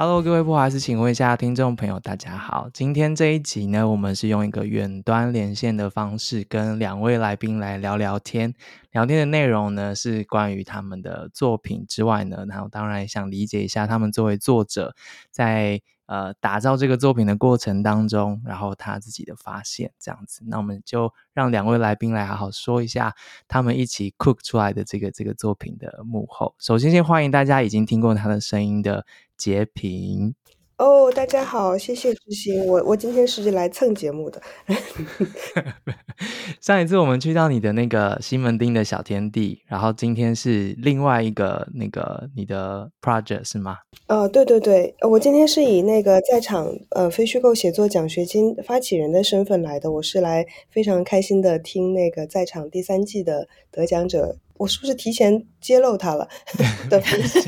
Hello，各位不好意思，请问一下听众朋友，大家好。今天这一集呢，我们是用一个远端连线的方式，跟两位来宾来聊聊天。聊天的内容呢，是关于他们的作品之外呢，然后当然也想理解一下他们作为作者在呃打造这个作品的过程当中，然后他自己的发现这样子。那我们就让两位来宾来好好说一下他们一起 cook 出来的这个这个作品的幕后。首先，先欢迎大家已经听过他的声音的。洁平哦，oh, 大家好，谢谢知行，我我今天是来蹭节目的。上一次我们去到你的那个西门町的小天地，然后今天是另外一个那个你的 project 是吗？哦，uh, 对对对，我今天是以那个在场呃非虚构写作奖学金发起人的身份来的，我是来非常开心的听那个在场第三季的得奖者。我是不是提前揭露他了 的分享？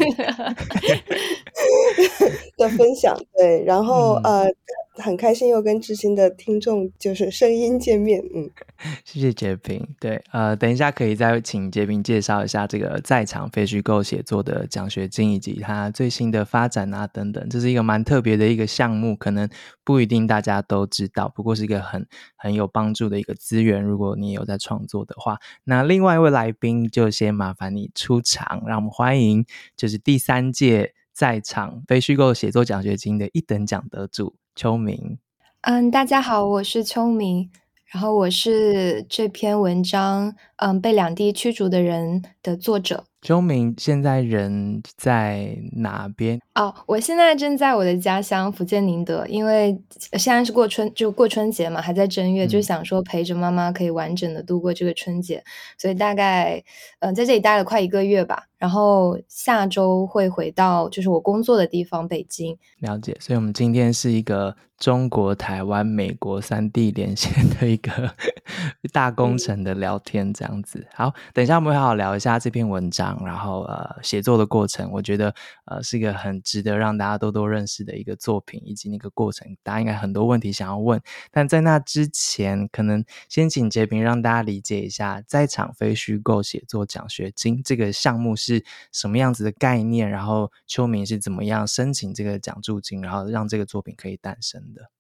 的分享对，然后、嗯、呃。很开心又跟知心的听众就是声音见面，嗯，谢谢杰平。对，呃，等一下可以再请杰平介绍一下这个在场非虚构写作的奖学金以及它最新的发展啊等等，这是一个蛮特别的一个项目，可能不一定大家都知道，不过是一个很很有帮助的一个资源。如果你有在创作的话，那另外一位来宾就就先麻烦你出场，让我们欢迎就是第三届在场非虚构写作奖学金的一等奖得主。秋明，嗯，大家好，我是秋明，然后我是这篇文章，嗯，被两地驱逐的人的作者。周明现在人在哪边？哦，我现在正在我的家乡福建宁德，因为现在是过春，就过春节嘛，还在正月，嗯、就想说陪着妈妈可以完整的度过这个春节，所以大概嗯在这里待了快一个月吧，然后下周会回到就是我工作的地方北京。了解，所以我们今天是一个。中国台湾美国三地连线的一个 大工程的聊天，这样样子。好，等一下我们会好好聊一下这篇文章，然后呃写作的过程，我觉得呃是一个很值得让大家多多认识的一个作品，以及那个过程，大家应该很多问题想要问。但在那之前，可能先请洁平让大家理解一下，在场非虚构写作奖学金这个项目是什么样子的概念，然后秋明是怎么样申请这个奖助金，然后让这个作品可以诞生的。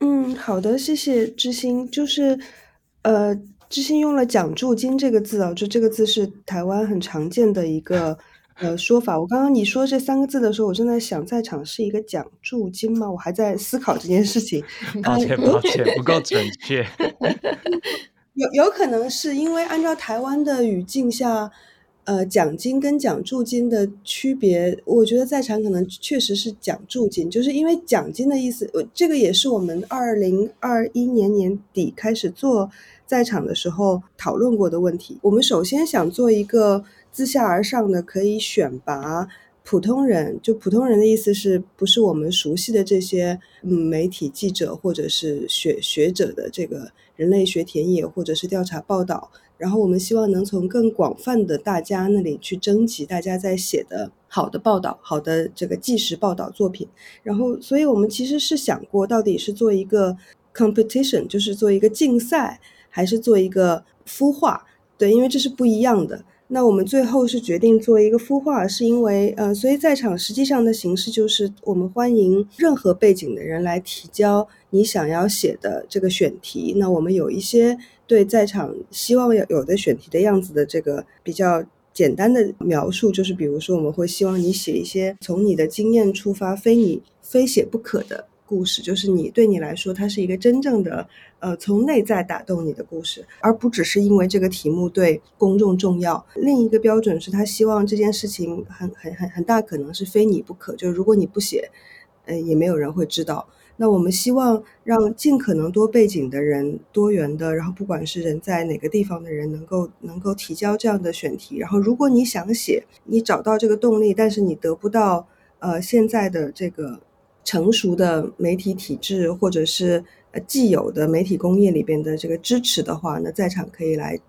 嗯，好的，谢谢知心。就是，呃，智行用了“奖助金”这个字啊，就这个字是台湾很常见的一个呃说法。我刚刚你说这三个字的时候，我正在想，在场是一个奖助金吗？我还在思考这件事情。抱歉，抱歉，不够准确。有有可能是因为按照台湾的语境下。呃，奖金跟奖助金的区别，我觉得在场可能确实是奖助金，就是因为奖金的意思，这个也是我们二零二一年年底开始做在场的时候讨论过的问题。我们首先想做一个自下而上的，可以选拔普通人，就普通人的意思是不是我们熟悉的这些嗯媒体记者或者是学学者的这个人类学田野或者是调查报道。然后我们希望能从更广泛的大家那里去征集大家在写的好的报道、好的这个纪实报道作品。然后，所以我们其实是想过，到底是做一个 competition，就是做一个竞赛，还是做一个孵化？对，因为这是不一样的。那我们最后是决定做一个孵化，是因为呃，所以在场实际上的形式就是我们欢迎任何背景的人来提交你想要写的这个选题。那我们有一些。对，在场希望有有的选题的样子的这个比较简单的描述，就是比如说我们会希望你写一些从你的经验出发，非你非写不可的故事，就是你对你来说它是一个真正的呃从内在打动你的故事，而不只是因为这个题目对公众重要。另一个标准是他希望这件事情很很很很大可能是非你不可，就是如果你不写，呃也没有人会知道。那我们希望让尽可能多背景的人、多元的，然后不管是人在哪个地方的人，能够能够提交这样的选题。然后，如果你想写，你找到这个动力，但是你得不到呃现在的这个成熟的媒体体制或者是呃既有的媒体工业里边的这个支持的话，那在场可以来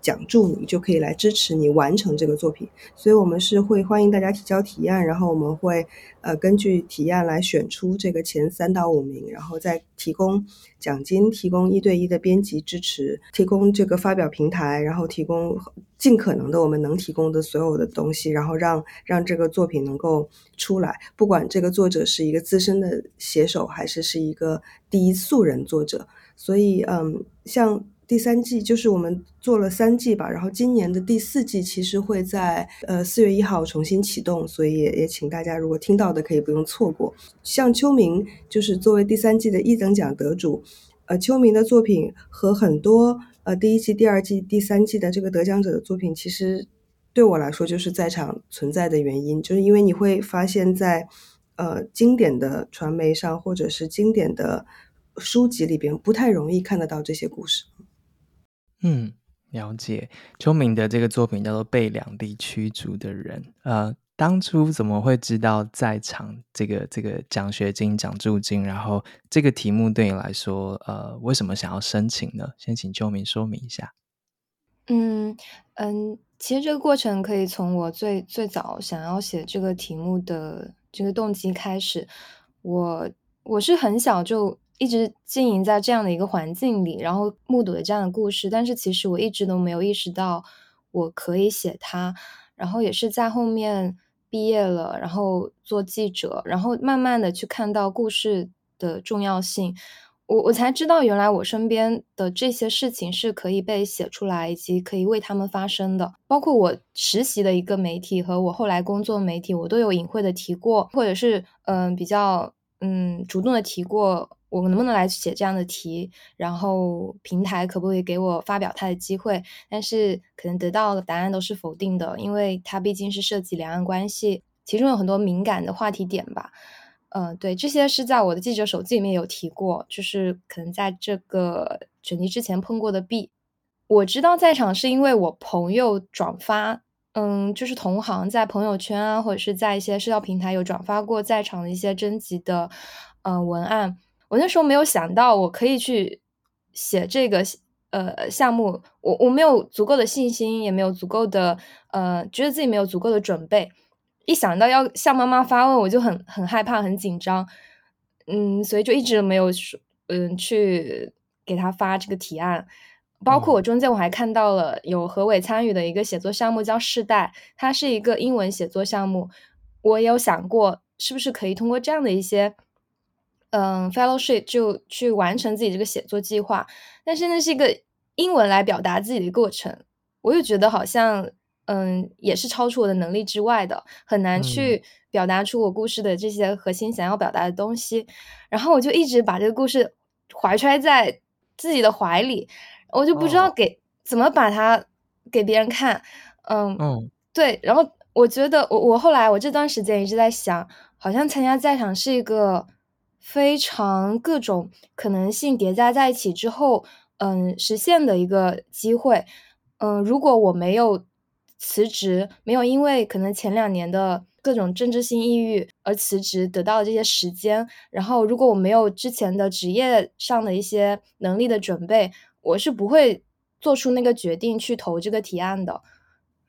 奖助你，就可以来支持你完成这个作品。所以，我们是会欢迎大家提交提案，然后我们会呃根据提案来选出这个前三到五名，然后再提供奖金，提供一对一的编辑支持，提供这个发表平台，然后提供尽可能的我们能提供的所有的东西，然后让让这个作品能够出来。不管这个作者是一个资深的写手，还是是一个第一素人作者，所以嗯，像。第三季就是我们做了三季吧，然后今年的第四季其实会在呃四月一号重新启动，所以也也请大家如果听到的可以不用错过。像秋明就是作为第三季的一等奖得主，呃，秋明的作品和很多呃第一季、第二季、第三季的这个得奖者的作品，其实对我来说就是在场存在的原因，就是因为你会发现在呃经典的传媒上或者是经典的书籍里边不太容易看得到这些故事。嗯，了解。秋明的这个作品叫做《被两地驱逐的人》。呃，当初怎么会知道在场这个这个奖学金、奖助金？然后这个题目对你来说，呃，为什么想要申请呢？先请秋明说明一下。嗯嗯，其实这个过程可以从我最最早想要写这个题目的这个动机开始。我我是很小就。一直经营在这样的一个环境里，然后目睹了这样的故事，但是其实我一直都没有意识到我可以写它，然后也是在后面毕业了，然后做记者，然后慢慢的去看到故事的重要性，我我才知道原来我身边的这些事情是可以被写出来，以及可以为他们发声的，包括我实习的一个媒体和我后来工作媒体，我都有隐晦的提过，或者是嗯、比较嗯主动的提过。我们能不能来写这样的题？然后平台可不可以给我发表它的机会？但是可能得到的答案都是否定的，因为它毕竟是涉及两岸关系，其中有很多敏感的话题点吧。呃，对，这些是在我的记者手机里面有提过，就是可能在这个选题之前碰过的壁。我知道在场是因为我朋友转发，嗯，就是同行在朋友圈啊，或者是在一些社交平台有转发过在场的一些征集的，呃，文案。我那时候没有想到我可以去写这个呃项目，我我没有足够的信心，也没有足够的呃，觉得自己没有足够的准备。一想到要向妈妈发问，我就很很害怕，很紧张，嗯，所以就一直没有说嗯去给他发这个提案。包括我中间我还看到了有何伟参与的一个写作项目叫世代，它是一个英文写作项目，我也有想过是不是可以通过这样的一些。嗯，fellowship 就去完成自己这个写作计划，但是那是一个英文来表达自己的过程，我又觉得好像嗯也是超出我的能力之外的，很难去表达出我故事的这些核心想要表达的东西，嗯、然后我就一直把这个故事怀揣在自己的怀里，我就不知道给、哦、怎么把它给别人看，嗯，嗯对，然后我觉得我我后来我这段时间一直在想，好像参加在场是一个。非常各种可能性叠加在一起之后，嗯，实现的一个机会。嗯，如果我没有辞职，没有因为可能前两年的各种政治性抑郁而辞职，得到了这些时间，然后如果我没有之前的职业上的一些能力的准备，我是不会做出那个决定去投这个提案的。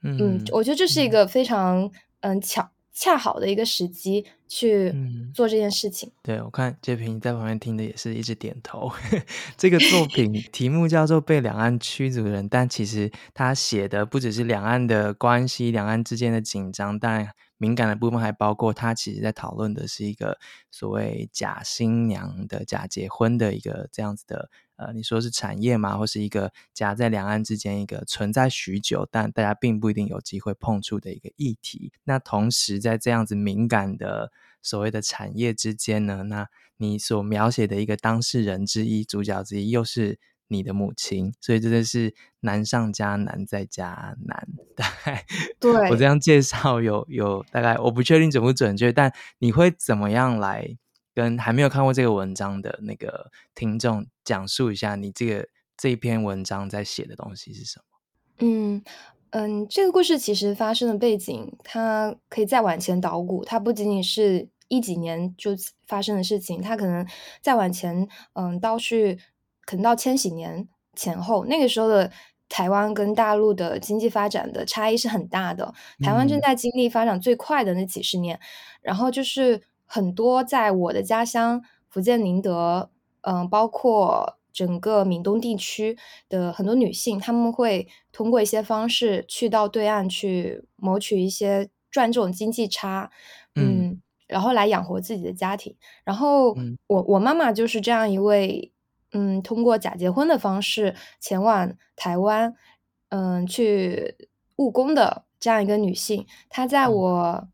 嗯，嗯，我觉得这是一个非常嗯，嗯巧。恰好的一个时机去做这件事情。嗯、对，我看杰平在旁边听的也是一直点头。这个作品 题目叫做《被两岸驱逐的人》，但其实他写的不只是两岸的关系，两岸之间的紧张，当然敏感的部分还包括他其实在讨论的是一个所谓假新娘的假结婚的一个这样子的。呃，你说是产业嘛？或是一个夹在两岸之间一个存在许久，但大家并不一定有机会碰触的一个议题。那同时在这样子敏感的所谓的产业之间呢，那你所描写的一个当事人之一、主角之一，又是你的母亲，所以真的是难上加难再加难。大概对我这样介绍有有大概，我不确定准不准确，但你会怎么样来？跟还没有看过这个文章的那个听众讲述一下，你这个这一篇文章在写的东西是什么？嗯嗯，这个故事其实发生的背景，它可以再往前捣鼓，它不仅仅是一几年就发生的事情，它可能再往前，嗯，倒去可能到千禧年前后，那个时候的台湾跟大陆的经济发展的差异是很大的。台湾正在经历发展最快的那几十年，嗯、然后就是很多在我的家乡福建宁德，嗯、呃，包括整个闽东地区的很多女性，她们会通过一些方式去到对岸去谋取一些赚这种经济差，嗯。嗯然后来养活自己的家庭，然后我我妈妈就是这样一位，嗯，通过假结婚的方式前往台湾，嗯，去务工的这样一个女性。她在我，嗯，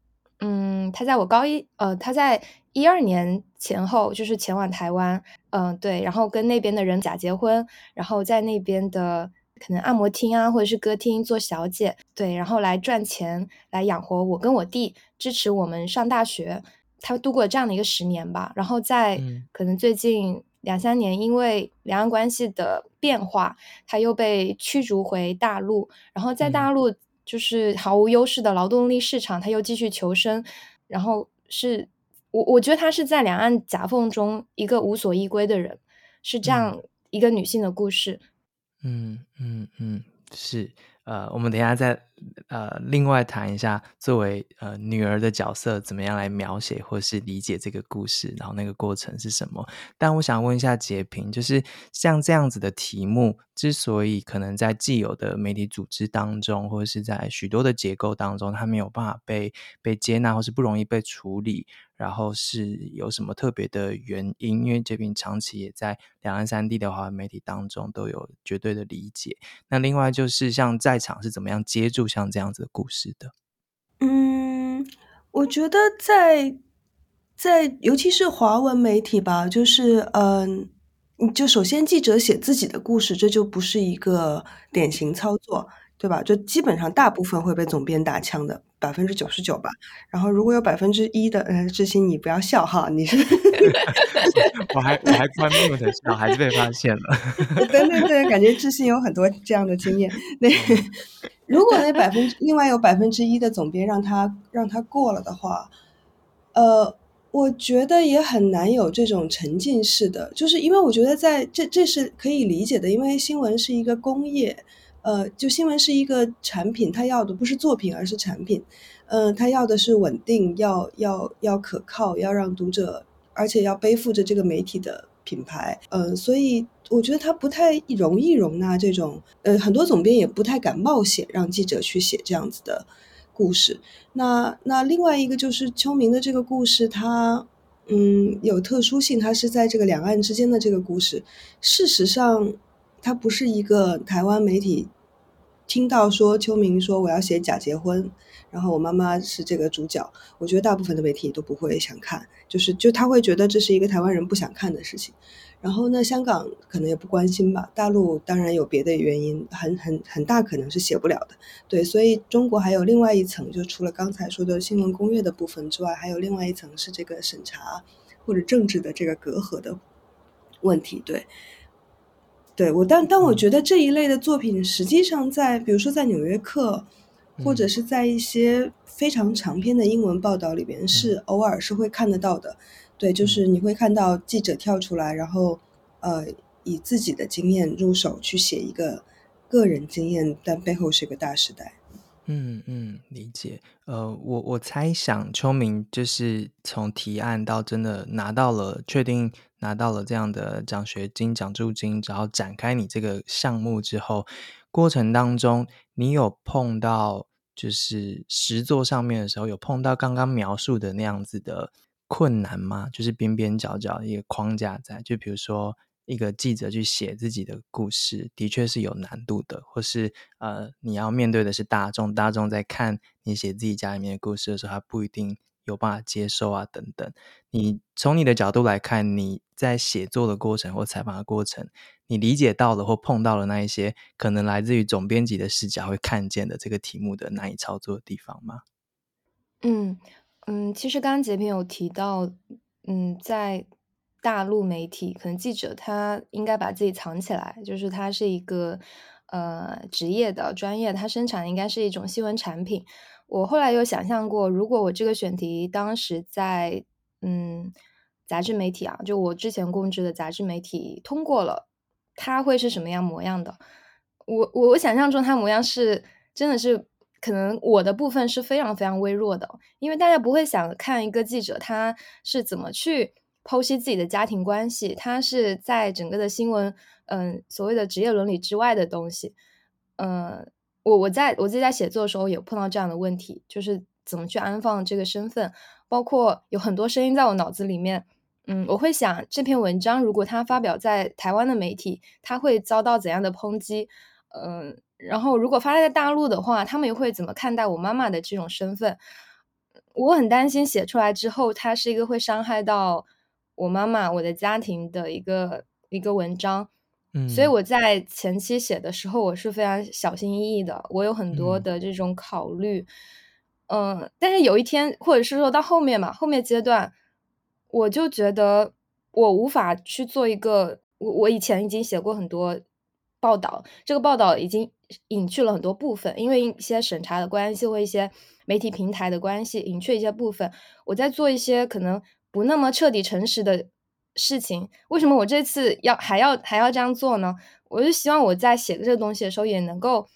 她在我高一，呃，他在一二年前后就是前往台湾，嗯，对，然后跟那边的人假结婚，然后在那边的。可能按摩厅啊，或者是歌厅做小姐，对，然后来赚钱，来养活我跟我弟，支持我们上大学。他度过这样的一个十年吧。然后在可能最近两三年，因为两岸关系的变化，他又被驱逐回大陆。然后在大陆就是毫无优势的劳动力市场，他又继续求生。然后是我我觉得他是在两岸夹缝中一个无所依归的人，是这样一个女性的故事。嗯嗯嗯，是呃，我们等一下再呃另外谈一下，作为呃女儿的角色，怎么样来描写或是理解这个故事，然后那个过程是什么？但我想问一下洁平，就是像这样子的题目，之所以可能在既有的媒体组织当中，或者是在许多的结构当中，它没有办法被被接纳，或是不容易被处理。然后是有什么特别的原因？因为杰平长期也在两岸三地的华文媒体当中都有绝对的理解。那另外就是像在场是怎么样接住像这样子的故事的？嗯，我觉得在在尤其是华文媒体吧，就是嗯，就首先记者写自己的故事，这就不是一个典型操作。对吧？就基本上大部分会被总编打枪的，百分之九十九吧。然后如果有百分之一的，嗯，志新你不要笑哈，你是，我还我还关闭的笑，还是被发现了。对对对，感觉志新有很多这样的经验。那如果那百分之另外有百分之一的总编让他让他过了的话，呃，我觉得也很难有这种沉浸式的，就是因为我觉得在这这是可以理解的，因为新闻是一个工业。呃，就新闻是一个产品，它要的不是作品，而是产品。呃，它要的是稳定，要要要可靠，要让读者，而且要背负着这个媒体的品牌。呃，所以我觉得它不太容易容纳这种，呃，很多总编也不太敢冒险让记者去写这样子的故事。那那另外一个就是秋明的这个故事，它嗯有特殊性，它是在这个两岸之间的这个故事。事实上，它不是一个台湾媒体。听到说秋明说我要写假结婚，然后我妈妈是这个主角，我觉得大部分的媒体都不会想看，就是就他会觉得这是一个台湾人不想看的事情。然后呢，香港可能也不关心吧，大陆当然有别的原因，很很很大可能是写不了的。对，所以中国还有另外一层，就除了刚才说的新闻工业的部分之外，还有另外一层是这个审查或者政治的这个隔阂的问题。对。对我，但但我觉得这一类的作品，实际上在比如说在《纽约客》，或者是在一些非常长篇的英文报道里边，是偶尔是会看得到的。对，就是你会看到记者跳出来，然后呃，以自己的经验入手去写一个个人经验，但背后是一个大时代。嗯嗯，理解。呃，我我猜想秋明就是从提案到真的拿到了，确定拿到了这样的奖学金、奖助金，然后展开你这个项目之后，过程当中你有碰到就是实作上面的时候，有碰到刚刚描述的那样子的困难吗？就是边边角角一个框架在，就比如说。一个记者去写自己的故事，的确是有难度的，或是呃，你要面对的是大众，大众在看你写自己家里面的故事的时候，他不一定有办法接受啊，等等。你从你的角度来看，你在写作的过程或采访的过程，你理解到了或碰到了那一些可能来自于总编辑的视角会看见的这个题目的难以操作的地方吗？嗯嗯，其实刚刚洁平有提到，嗯，在。大陆媒体可能记者他应该把自己藏起来，就是他是一个呃职业的专业，他生产的应该是一种新闻产品。我后来有想象过，如果我这个选题当时在嗯杂志媒体啊，就我之前供职的杂志媒体通过了，它会是什么样模样的？我我我想象中他模样是真的是可能我的部分是非常非常微弱的，因为大家不会想看一个记者他是怎么去剖析自己的家庭关系，他是在整个的新闻，嗯，所谓的职业伦理之外的东西，嗯，我我在我自己在写作的时候有碰到这样的问题，就是怎么去安放这个身份，包括有很多声音在我脑子里面。嗯，我会想这篇文章如果它发表在台湾的媒体，它会遭到怎样的抨击？嗯，然后如果发在大陆的话，他们又会怎么看待我妈妈的这种身份？我很担心写出来之后，它是一个会伤害到我妈妈、我的家庭的一个一个文章。嗯，所以我在前期写的时候，我是非常小心翼翼的，我有很多的这种考虑。嗯，嗯，但是有一天，或者是说到后面嘛，后面阶段。我就觉得我无法去做一个，我我以前已经写过很多报道，这个报道已经隐去了很多部分，因为一些审查的关系或一些媒体平台的关系，隐去一些部分。我在做一些可能不那么彻底诚实的事情。为什么我这次要还要还要这样做呢？我就希望我在写这个东西的时候也能够，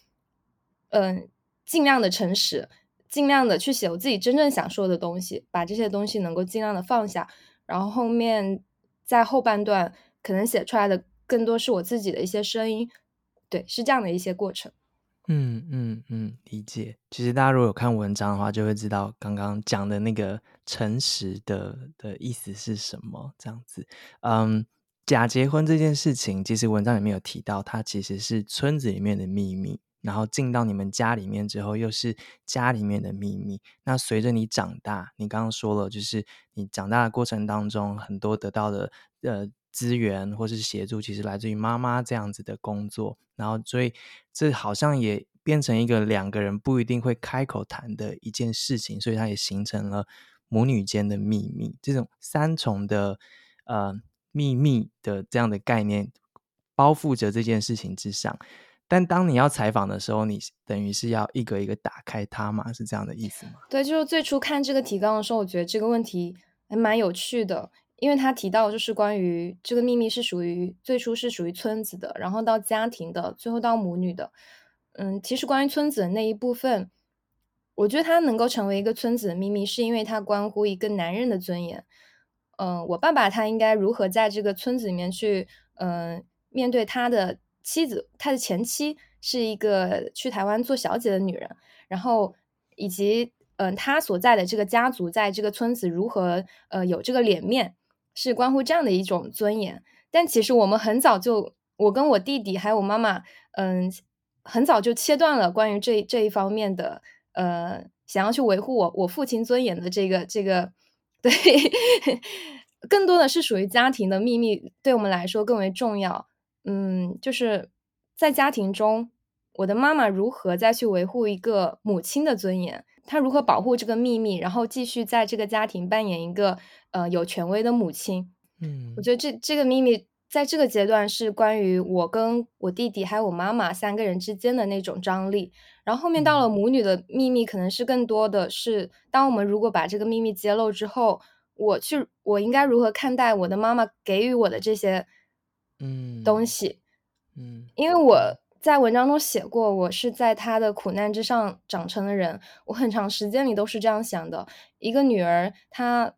嗯、尽量的诚实。尽量的去写我自己真正想说的东西，把这些东西能够尽量的放下，然后后面在后半段可能写出来的更多是我自己的一些声音，对，是这样的一些过程。嗯嗯嗯，理解。其实大家如果有看文章的话，就会知道刚刚讲的那个诚实的的意思是什么。这样子，嗯，假结婚这件事情，其实文章里面有提到，它其实是村子里面的秘密。然后进到你们家里面之后，又是家里面的秘密。那随着你长大，你刚刚说了，就是你长大的过程当中，很多得到的呃资源或是协助，其实来自于妈妈这样子的工作。然后，所以这好像也变成一个两个人不一定会开口谈的一件事情，所以它也形成了母女间的秘密，这种三重的呃秘密的这样的概念，包覆着这件事情之上。但当你要采访的时候，你等于是要一个一个打开它吗？是这样的意思吗？对，就是最初看这个提纲的时候，我觉得这个问题还蛮有趣的，因为他提到就是关于这个秘密是属于最初是属于村子的，然后到家庭的，最后到母女的。嗯，其实关于村子的那一部分，我觉得它能够成为一个村子的秘密，是因为它关乎一个男人的尊严。嗯，我爸爸他应该如何在这个村子里面去，嗯，面对他的。妻子，他的前妻是一个去台湾做小姐的女人，然后以及嗯、他所在的这个家族在这个村子如何呃有这个脸面，是关乎这样的一种尊严。但其实我们很早就，我跟我弟弟还有我妈妈，嗯、很早就切断了关于这这一方面的呃，想要去维护我我父亲尊严的这个这个，对，更多的是属于家庭的秘密，对我们来说更为重要。嗯，就是在家庭中，我的妈妈如何再去维护一个母亲的尊严？她如何保护这个秘密，然后继续在这个家庭扮演一个呃有权威的母亲？嗯，我觉得这这个秘密在这个阶段是关于我跟我弟弟还有我妈妈三个人之间的那种张力。然后后面到了母女的秘密，可能是更多的是，当我们如果把这个秘密揭露之后，我去我应该如何看待我的妈妈给予我的这些。嗯，东西，嗯，因为我在文章中写过，我是在他的苦难之上长成的人，我很长时间里都是这样想的。一个女儿，她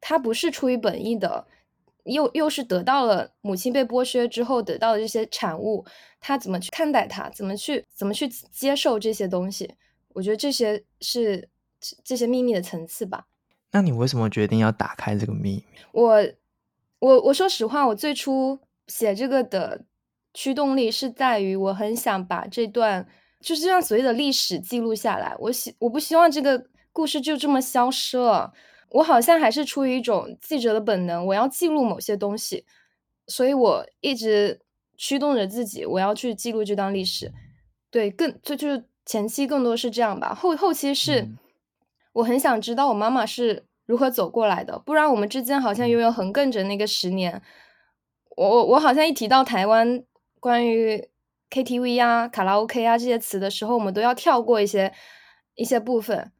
她不是出于本意的，又又是得到了母亲被剥削之后得到的这些产物，她怎么去看待她，怎么去怎么去接受这些东西？我觉得这些是这些秘密的层次吧。那你为什么决定要打开这个秘密？我我我说实话，我最初。写这个的驱动力是在于，我很想把这段就是这样所谓的历史记录下来。我希我不希望这个故事就这么消失了。我好像还是出于一种记者的本能，我要记录某些东西，所以我一直驱动着自己，我要去记录这段历史。对，更就就是前期更多是这样吧，后后期是我很想知道我妈妈是如何走过来的，不然我们之间好像永远横亘着那个十年。我我好像一提到台湾关于 KTV 啊、卡拉 OK 啊这些词的时候，我们都要跳过一些一些部分，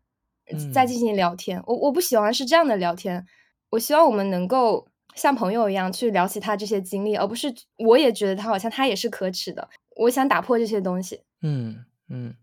再进行聊天。嗯、我我不喜欢是这样的聊天，我希望我们能够像朋友一样去聊起他这些经历，而不是我也觉得他好像他也是可耻的。我想打破这些东西。嗯嗯，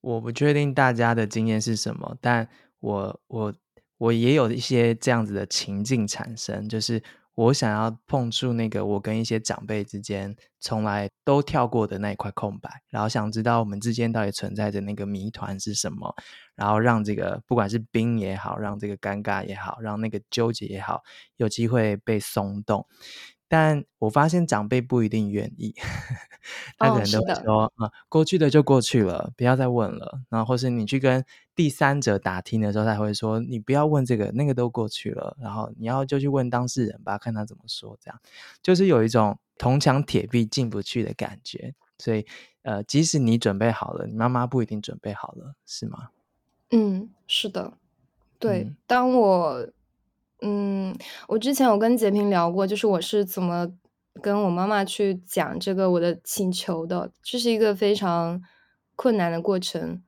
我不确定大家的经验是什么，但我我我也有一些这样子的情境产生，就是。我想要碰触那个我跟一些长辈之间从来都跳过的那一块空白，然后想知道我们之间到底存在着那个谜团是什么，然后让这个不管是冰也好，让这个尴尬也好，让那个纠结也好，有机会被松动。但我发现长辈不一定愿意，他可能都会说：“啊、哦嗯，过去的就过去了，不要再问了。”然后或是你去跟第三者打听的时候，他会说：“你不要问这个，那个都过去了。”然后你要就去问当事人吧，看他怎么说。这样就是有一种铜墙铁壁进不去的感觉。所以，呃，即使你准备好了，你妈妈不一定准备好了，是吗？嗯，是的，对。嗯、当我。嗯，我之前有跟洁平聊过，就是我是怎么跟我妈妈去讲这个我的请求的，这是一个非常困难的过程，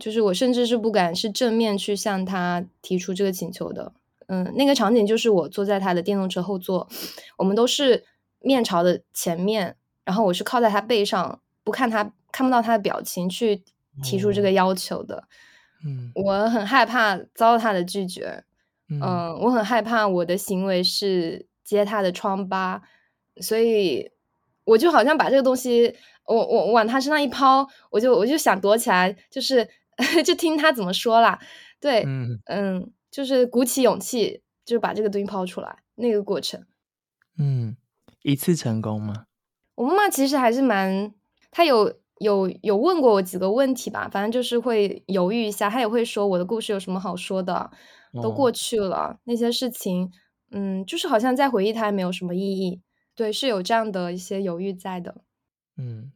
就是我甚至是不敢是正面去向她提出这个请求的。嗯，那个场景就是我坐在他的电动车后座，我们都是面朝的前面，然后我是靠在他背上，不看他，看不到他的表情去提出这个要求的。嗯，我很害怕遭到他的拒绝。嗯，呃，我很害怕我的行为是揭他的疮疤，所以我就好像把这个东西，我我我往他身上一抛，我就我就想躲起来，就是 就听他怎么说啦。对，嗯嗯，就是鼓起勇气，就把这个东西抛出来，那个过程。嗯，一次成功吗？我妈妈其实还是蛮，她有有有问过我几个问题吧，反正就是会犹豫一下，她也会说我的故事有什么好说的。都过去了，哦，那些事情，嗯，就是好像再回忆它也没有什么意义。对，是有这样的一些犹豫在的。嗯，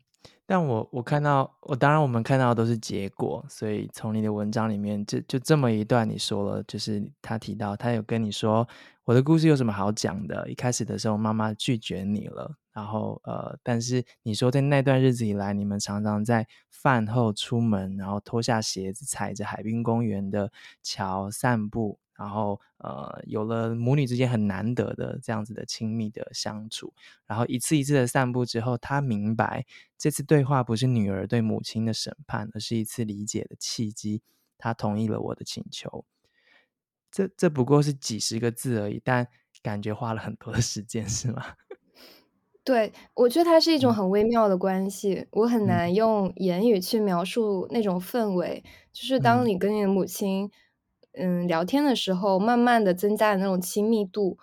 但我我看到，我当然我们看到的都是结果，所以从你的文章里面，就就这么一段你说了，就是他提到他有跟你说，我的故事有什么好讲的？一开始的时候妈妈拒绝你了，然后呃，但是你说在那段日子以来，你们常常在饭后出门，然后脱下鞋子，踩着海滨公园的桥散步，然后呃，有了母女之间很难得的这样子的亲密的相处。然后一次一次的散步之后，她明白这次对话不是女儿对母亲的审判，而是一次理解的契机。她同意了我的请求。这这不过是几十个字而已，但感觉花了很多的时间，是吗？对，我觉得它是一种很微妙的关系，嗯、我很难用言语去描述那种氛围。嗯、就是当你跟你的母亲，嗯，嗯，聊天的时候，慢慢的增加的那种亲密度，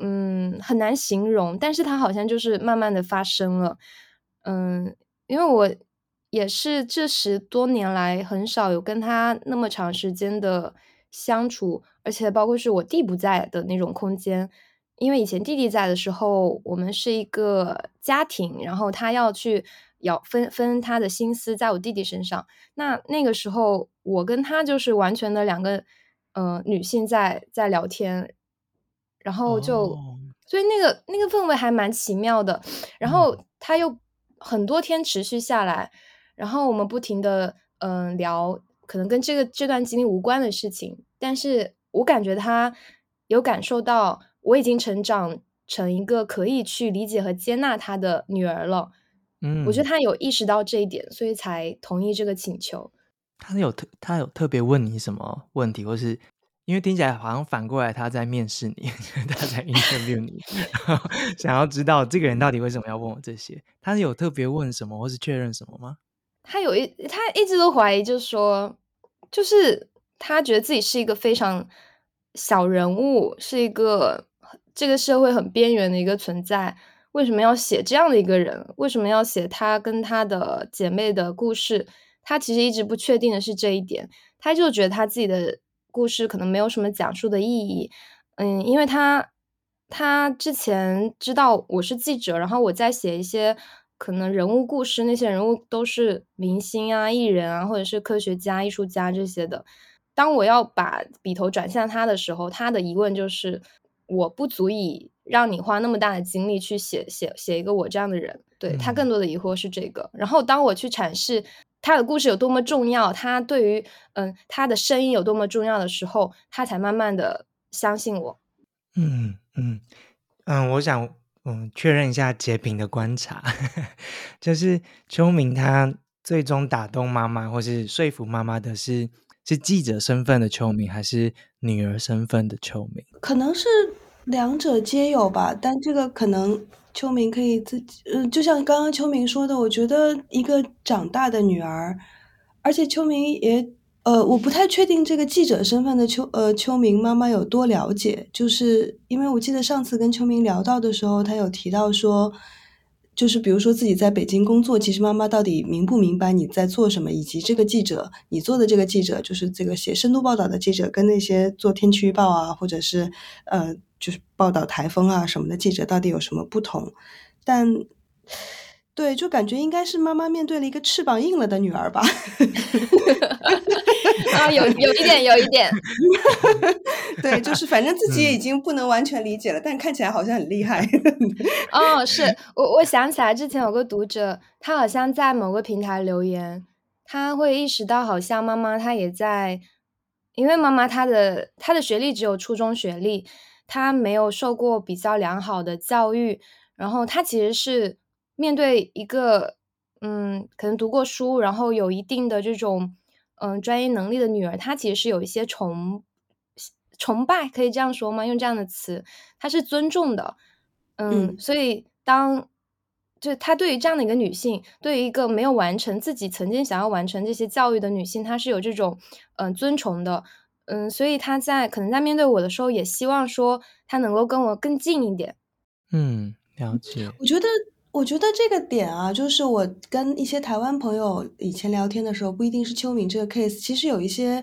嗯，很难形容。但是它好像就是慢慢的发生了，嗯，因为我也是这十多年来很少有跟他那么长时间的相处，而且包括是我弟不在的那种空间。因为以前弟弟在的时候，我们是一个家庭，然后他要去要分分他的心思在我弟弟身上。那那个时候，我跟他就是完全的两个呃女性在在聊天，然后就、oh. 所以那个那个氛围还蛮奇妙的。然后他又很多天持续下来，然后我们不停的嗯、呃、聊，可能跟这个这段经历无关的事情，但是我感觉他有感受到。我已经成长成一个可以去理解和接纳他的女儿了，嗯，我觉得他有意识到这一点，所以才同意这个请求。他有特他有特别问你什么问题，或是因为听起来好像反过来他在面试你，他在 interview 你，想要知道这个人到底为什么要问我这些？他有特别问什么，或是确认什么吗？他有一他一直都怀疑，就是说，就是他觉得自己是一个非常小人物，是一个。这个社会很边缘的一个存在，为什么要写这样的一个人？为什么要写他跟他的姐妹的故事？他其实一直不确定的是这一点，他就觉得他自己的故事可能没有什么讲述的意义。嗯，因为他他之前知道我是记者，然后我在写一些可能人物故事，那些人物都是明星啊、艺人啊，或者是科学家、艺术家这些的。当我要把笔头转向他的时候，他的疑问就是。我不足以让你花那么大的精力去写写写一个我这样的人，对，他更多的疑惑是这个。嗯、然后当我去阐释他的故事有多么重要，他对于嗯他的声音有多么重要的时候，他才慢慢的相信我。嗯嗯嗯，我想嗯，确认一下洁平的观察，就是秋明他最终打动妈妈或是说服妈妈的是是记者身份的秋明，还是女儿身份的秋明？可能是两者皆有吧，但这个可能秋明可以自己，嗯、呃，就像刚刚秋明说的，我觉得一个长大的女儿，而且秋明也。呃，我不太确定这个记者身份的秋呃秋明妈妈有多了解，就是因为我记得上次跟秋明聊到的时候，她有提到说，就是比如说自己在北京工作，其实妈妈到底明不明白你在做什么，以及这个记者你做的这个记者，就是这个写深度报道的记者，跟那些做天气预报啊，或者是呃就是报道台风啊什么的记者到底有什么不同，但。对，就感觉应该是妈妈面对了一个翅膀硬了的女儿吧。啊，有有一点，有一点。对，就是反正自己也已经不能完全理解了，嗯、但看起来好像很厉害。哦，是我我想起来之前有个读者，他好像在某个平台留言，他会意识到好像妈妈她也在，因为妈妈她的她的学历只有初中学历，她没有受过比较良好的教育，然后她其实是。面对一个嗯，可能读过书，然后有一定的这种嗯专业能力的女儿，她其实是有一些崇崇拜，可以这样说吗？用这样的词，她是尊重的，嗯，嗯，所以当就她对于这样的一个女性，对于一个没有完成自己曾经想要完成这些教育的女性，她是有这种嗯尊崇的，嗯，所以她在可能在面对我的时候，也希望说她能够跟我更近一点。嗯，了解。我觉得。我觉得这个点啊，就是我跟一些台湾朋友以前聊天的时候，不一定是秋敏这个 case，其实有一些，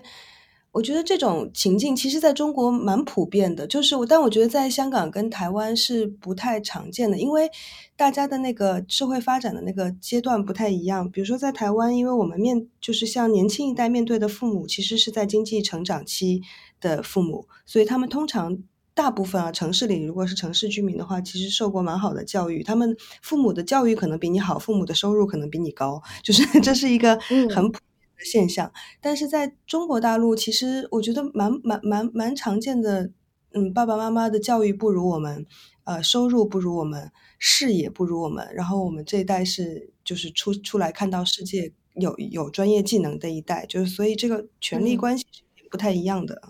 我觉得这种情境其实在中国蛮普遍的，就是我，但我觉得在香港跟台湾是不太常见的，因为大家的那个社会发展的那个阶段不太一样。比如说在台湾，因为我们面就是像年轻一代面对的父母，其实是在经济成长期的父母，所以他们通常。大部分啊，城市里如果是城市居民的话，其实受过蛮好的教育，他们父母的教育可能比你好，父母的收入可能比你高，就是这是一个很普遍的现象。嗯、但是在中国大陆，其实我觉得蛮蛮蛮蛮常见的，嗯，爸爸妈妈的教育不如我们，呃，收入不如我们，视野不如我们，然后我们这一代是就是出出来看到世界有有专业技能的一代，就是所以这个权力关系是不太一样的。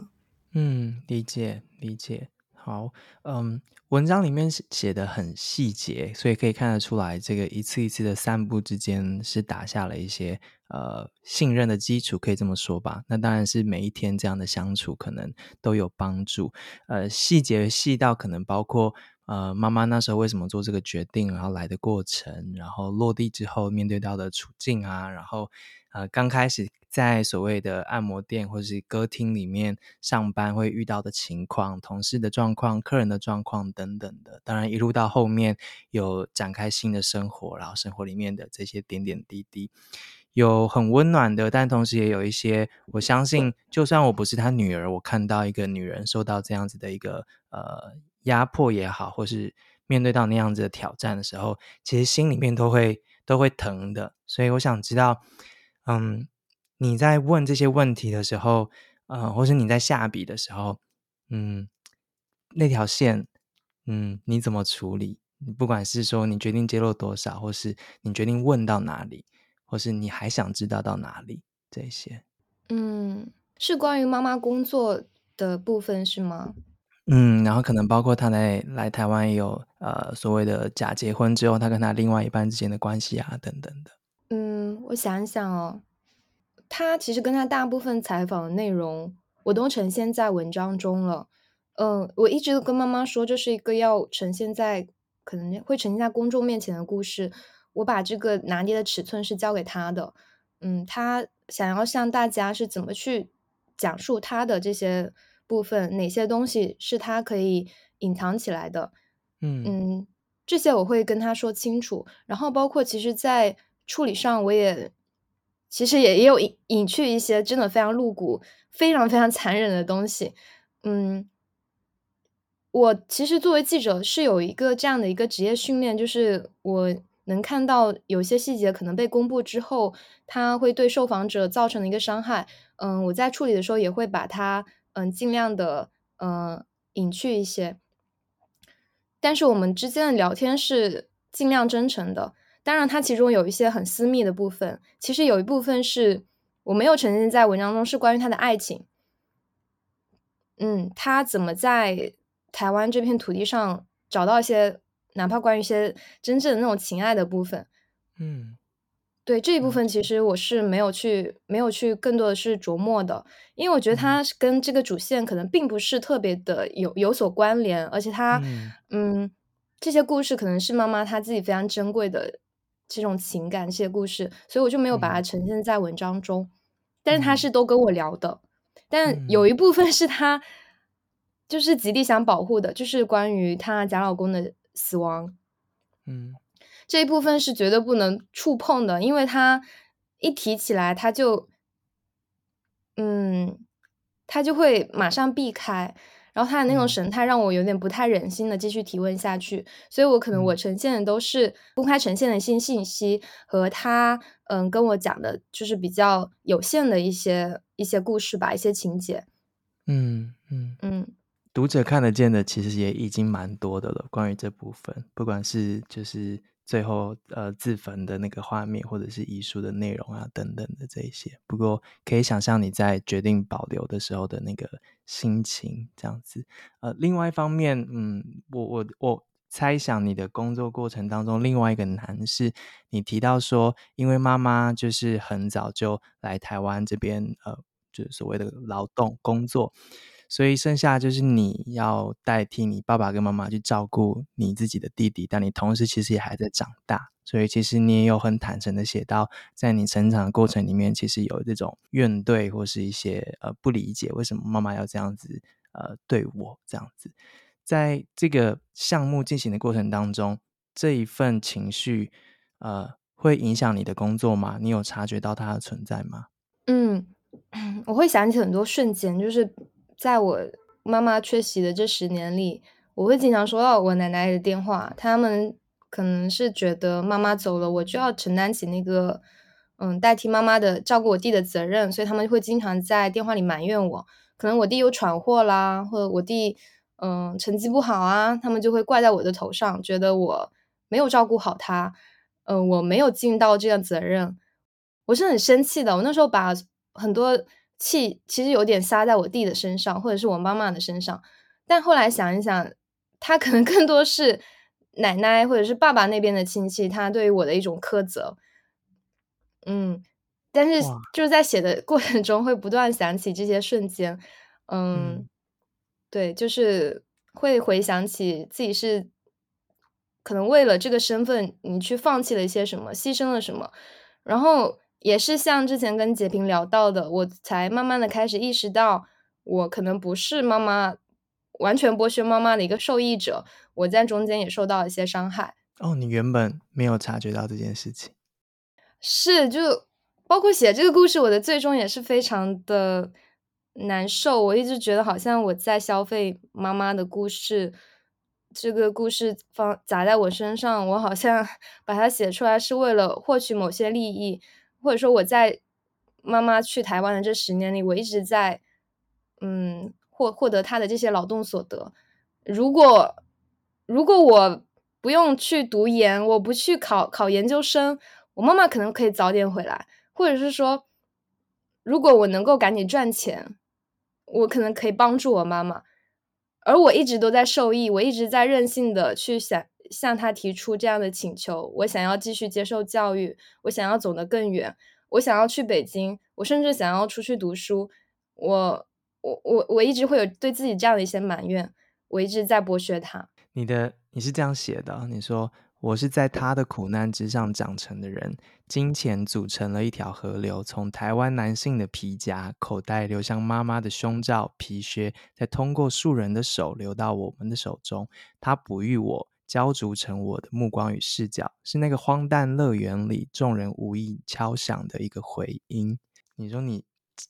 嗯，理解理解。好，嗯，文章里面写的很细节，所以可以看得出来，这个一次一次的散步之间是打下了一些呃信任的基础，可以这么说吧。那当然是每一天这样的相处，可能都有帮助。呃，细节细到可能包括呃妈妈那时候为什么做这个决定，然后来的过程，然后落地之后面对到的处境啊，然后。呃，刚开始在所谓的按摩店或是歌厅里面上班会遇到的情况、同事的状况、客人的状况等等的，当然一路到后面有展开新的生活，然后生活里面的这些点点滴滴，有很温暖的，但同时也有一些，我相信，就算我不是他女儿，我看到一个女人受到这样子的一个呃压迫也好，或是面对到那样子的挑战的时候，其实心里面都会都会疼的，所以我想知道。嗯，你在问这些问题的时候，呃，或是你在下笔的时候，嗯，那条线，嗯，你怎么处理？不管是说你决定揭露多少，或是你决定问到哪里，或是你还想知道到哪里，这些，嗯，是关于妈妈工作的部分是吗？嗯，然后可能包括他来来台湾也有呃所谓的假结婚之后，他跟他另外一半之间的关系啊，等等的。嗯，我想一想哦，他其实跟他大部分采访的内容我都呈现在文章中了。嗯，我一直都跟妈妈说，这是一个要呈现在可能会呈现在公众面前的故事。我把这个拿捏的尺寸是交给他的。嗯，他想要向大家是怎么去讲述他的这些部分，哪些东西是他可以隐藏起来的。嗯嗯，这些我会跟他说清楚。然后包括其实，在处理上，我也其实也也有隐隐去一些真的非常露骨、非常非常残忍的东西。嗯，我其实作为记者是有一个这样的一个职业训练，就是我能看到有些细节可能被公布之后，它会对受访者造成的一个伤害。嗯，我在处理的时候也会把它嗯尽量的嗯隐去一些。但是我们之间的聊天是尽量真诚的。当然，它其中有一些很私密的部分，其实有一部分是我没有呈现在文章中，是关于他的爱情。嗯，他怎么在台湾这片土地上找到一些，哪怕关于一些真正的那种情爱的部分。嗯，对，这一部分，其实我是没有去，没有去更多的是琢磨的，因为我觉得他跟这个主线可能并不是特别的有有所关联，而且他，嗯，嗯，这些故事可能是妈妈她自己非常珍贵的。这种情感，这些故事，所以我就没有把它呈现在文章中。嗯、但是他是都跟我聊的，嗯、但有一部分是他就是极力想保护的，就是关于她假老公的死亡。嗯，这一部分是绝对不能触碰的，因为他一提起来，他就嗯，他就会马上避开。然后他的那种神态让我有点不太忍心的继续提问下去，嗯、所以我可能我呈现的都是公开呈现的一些信息和他嗯跟我讲的，就是比较有限的一些一些故事吧，一些情节。嗯嗯嗯，嗯读者看得见的其实也已经蛮多的了，关于这部分，不管是就是。最后，呃，自焚的那个画面，或者是遗书的内容啊，等等的这一些。不过，可以想象你在决定保留的时候的那个心情，这样子。呃，另外一方面，嗯，我我我猜想你的工作过程当中，另外一个难是，你提到说，因为妈妈就是很早就来台湾这边，呃，就是所谓的劳动工作。所以剩下就是你要代替你爸爸跟妈妈去照顾你自己的弟弟，但你同时其实也还在长大，所以其实你也有很坦诚的写到，在你成长的过程里面，其实有这种怨怼或是一些呃不理解，为什么妈妈要这样子呃对我这样子，在这个项目进行的过程当中，这一份情绪呃会影响你的工作吗？你有察觉到它的存在吗？嗯，我会想起很多瞬间，就是。在我妈妈缺席的这十年里，我会经常收到我奶奶的电话。他们可能是觉得妈妈走了，我就要承担起那个，嗯，代替妈妈的照顾我弟的责任，所以他们会经常在电话里埋怨我。可能我弟又闯祸啦，或者我弟，嗯，成绩不好啊，他们就会怪在我的头上，觉得我没有照顾好他，嗯，我没有尽到这样责任。我是很生气的，我那时候把很多。气其实有点撒在我弟的身上，或者是我妈妈的身上，但后来想一想，他可能更多是奶奶或者是爸爸那边的亲戚，他对于我的一种苛责。嗯，但是就是在写的过程中会不断想起这些瞬间，嗯，嗯对，就是会回想起自己是可能为了这个身份，你去放弃了一些什么，牺牲了什么，然后。也是像之前跟杰平聊到的，我才慢慢的开始意识到，我可能不是妈妈完全剥削妈妈的一个受益者，我在中间也受到了一些伤害。哦，你原本没有察觉到这件事情，是就包括写这个故事，我的最终也是非常的难受。我一直觉得好像我在消费妈妈的故事，这个故事放砸在我身上，我好像 把它写出来是为了获取某些利益。或者说我在妈妈去台湾的这十年里，我一直在嗯获获得她的这些劳动所得。如果如果我不用去读研，我不去考考研究生，我妈妈可能可以早点回来。或者是说，如果我能够赶紧赚钱，我可能可以帮助我妈妈。而我一直都在受益，我一直在任性的去想。向他提出这样的请求，我想要继续接受教育，我想要走得更远，我想要去北京，我甚至想要出去读书。我我我我一直会有对自己这样的一些埋怨，我一直在剥削他。你的你是这样写的，你说我是在他的苦难之上长成的人，金钱组成了一条河流，从台湾男性的皮夹口袋流向妈妈的胸罩皮靴，再通过数人的手流到我们的手中，他哺育我。浇筑成我的目光与视角，是那个荒诞乐园里众人无意敲响的一个回音。你说你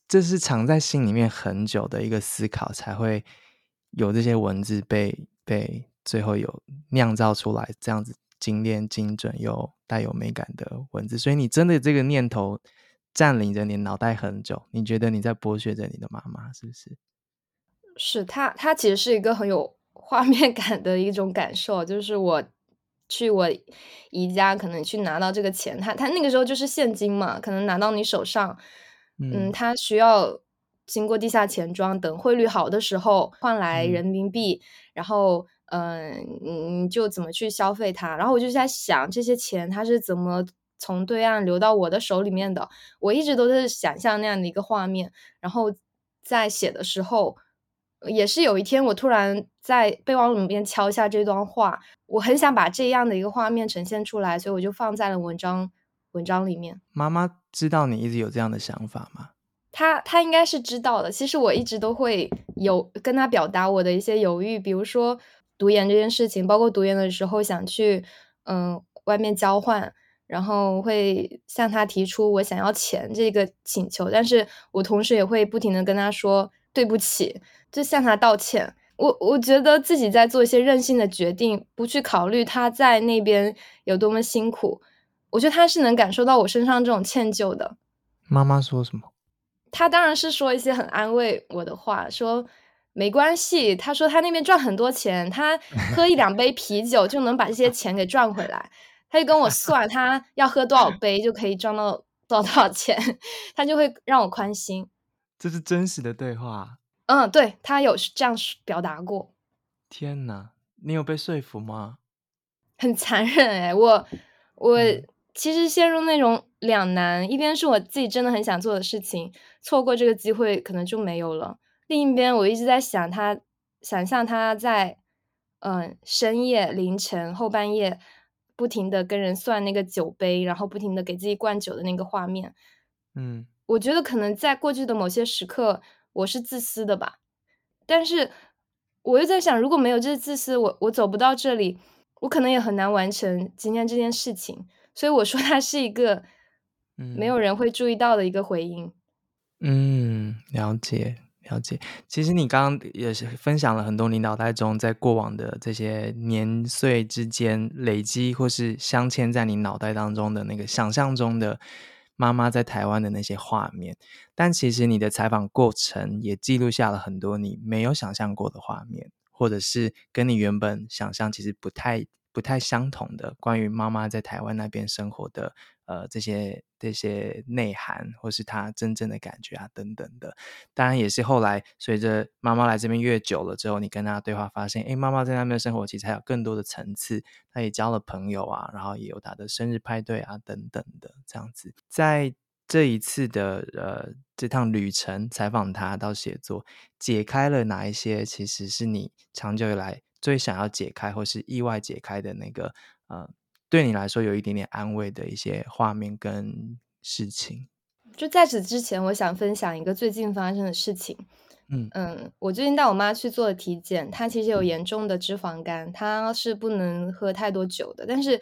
这是藏在心里面很久的一个思考，才会有这些文字被被最后有酿造出来，这样子精炼、精准又带有美感的文字。所以你真的这个念头占领着你脑袋很久，你觉得你在剥削着你的妈妈，是不是？是他，他其实是一个很有。画面感的一种感受，就是我去我姨家，可能去拿到这个钱，他他那个时候就是现金嘛，可能拿到你手上，嗯，他需要经过地下钱庄，等汇率好的时候换来人民币，嗯、然后嗯，你就怎么去消费它？然后我就在想，这些钱它是怎么从对岸流到我的手里面的？我一直都是想象那样的一个画面，然后在写的时候。也是有一天，我突然在备忘录里面敲下这段话，我很想把这样的一个画面呈现出来，所以我就放在了文章文章里面。妈妈知道你一直有这样的想法吗？她她应该是知道的。其实我一直都会有跟她表达我的一些犹豫，比如说读研这件事情，包括读研的时候想去嗯外面交换，然后会向他提出我想要钱这个请求，但是我同时也会不停的跟他说对不起。就向他道歉，我我觉得自己在做一些任性的决定，不去考虑他在那边有多么辛苦。我觉得他是能感受到我身上这种歉疚的。妈妈说什么？他当然是说一些很安慰我的话，说没关系。他说他那边赚很多钱，他喝一两杯啤酒就能把这些钱给赚回来。他就跟我算，他要喝多少杯就可以赚到多少多少钱，他就会让我宽心。这是真实的对话。嗯，对，他有这样表达过。天哪，你有被说服吗？很残忍哎，我我其实陷入那种两难，一边是我自己真的很想做的事情，错过这个机会可能就没有了；另一边我一直在想他，想象他在嗯深夜凌晨后半夜不停的跟人算那个酒杯，然后不停的给自己灌酒的那个画面。嗯，我觉得可能在过去的某些时刻。我是自私的吧，但是我又在想，如果没有这自私，我我走不到这里，我可能也很难完成今天这件事情。所以我说，它是一个没有人会注意到的一个回音。嗯，了解了解。其实你刚刚也是分享了很多你脑袋中在过往的这些年岁之间累积或是镶嵌在你脑袋当中的那个想象中的。妈妈在台湾的那些画面，但其实你的采访过程也记录下了很多你没有想象过的画面，或者是跟你原本想象其实不太不太相同的关于妈妈在台湾那边生活的。呃，这些这些内涵，或是她真正的感觉啊，等等的，当然也是后来随着妈妈来这边越久了之后，你跟她对话，发现，哎，妈妈在那边生活其实还有更多的层次，她也交了朋友啊，然后也有她的生日派对啊，等等的这样子。在这一次的呃这趟旅程，采访她到写作，解开了哪一些其实是你长久以来最想要解开，或是意外解开的那个呃。对你来说有一点点安慰的一些画面跟事情。就在此之前，我想分享一个最近发生的事情。嗯嗯，我最近带我妈去做了体检，她其实有严重的脂肪肝，她是不能喝太多酒的。但是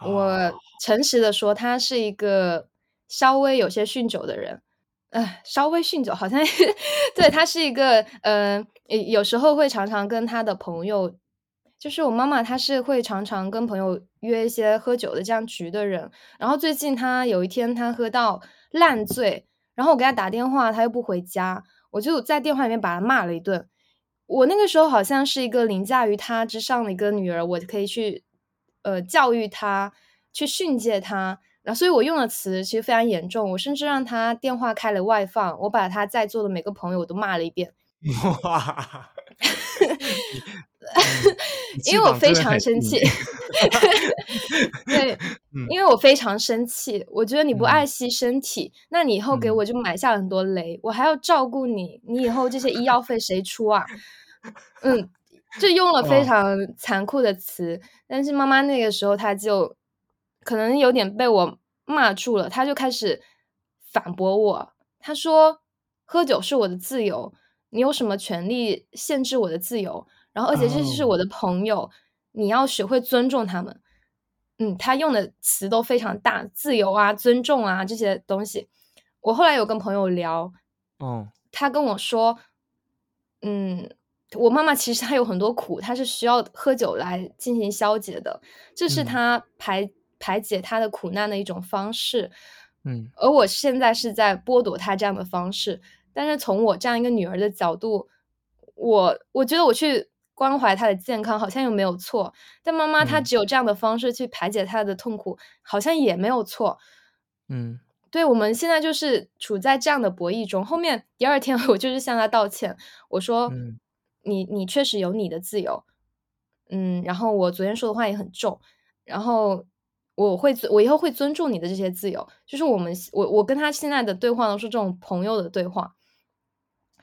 我诚实的说，她是一个稍微有些酗酒的人。呃，稍微酗酒好像 对，她是一个呃，有时候会常常跟她的朋友。就是我妈妈，她是会常常跟朋友约一些喝酒的这样局的人。然后最近她有一天，她喝到烂醉，然后我给她打电话，她又不回家，我就在电话里面把她骂了一顿。我那个时候好像是一个凌驾于她之上的一个女儿，我可以去呃教育她，去训诫她。然后所以我用的词其实非常严重，我甚至让他电话开了外放，我把他在座的每个朋友我都骂了一遍。哇！因为我非常生气，对，因为我非常生气。我觉得你不爱惜身体，嗯、那你以后给我就埋下了很多雷，嗯、我还要照顾你，你以后这些医药费谁出啊？嗯，就用了非常残酷的词。但是妈妈那个时候，她就可能有点被我骂住了，他就开始反驳我。他说：“喝酒是我的自由，你有什么权利限制我的自由？”然后，而且这是我的朋友，oh. 你要学会尊重他们。嗯，他用的词都非常大，自由啊、尊重啊这些东西。我后来有跟朋友聊，哦，他跟我说，嗯，我妈妈其实她有很多苦，她是需要喝酒来进行消解的，这是她排、嗯、排解他的苦难的一种方式。嗯，而我现在是在剥夺他这样的方式，但是从我这样一个女儿的角度，我我觉得我去。关怀她的健康，好像又没有错。但妈妈她只有这样的方式去排解她的痛苦，嗯、好像也没有错。嗯，对，我们现在就是处在这样的博弈中。后面第二天，我就是向她道歉，我说：“嗯、你你确实有你的自由。”嗯，然后我昨天说的话也很重，然后我会我以后会尊重你的这些自由。就是我们我我跟他现在的对话都是这种朋友的对话。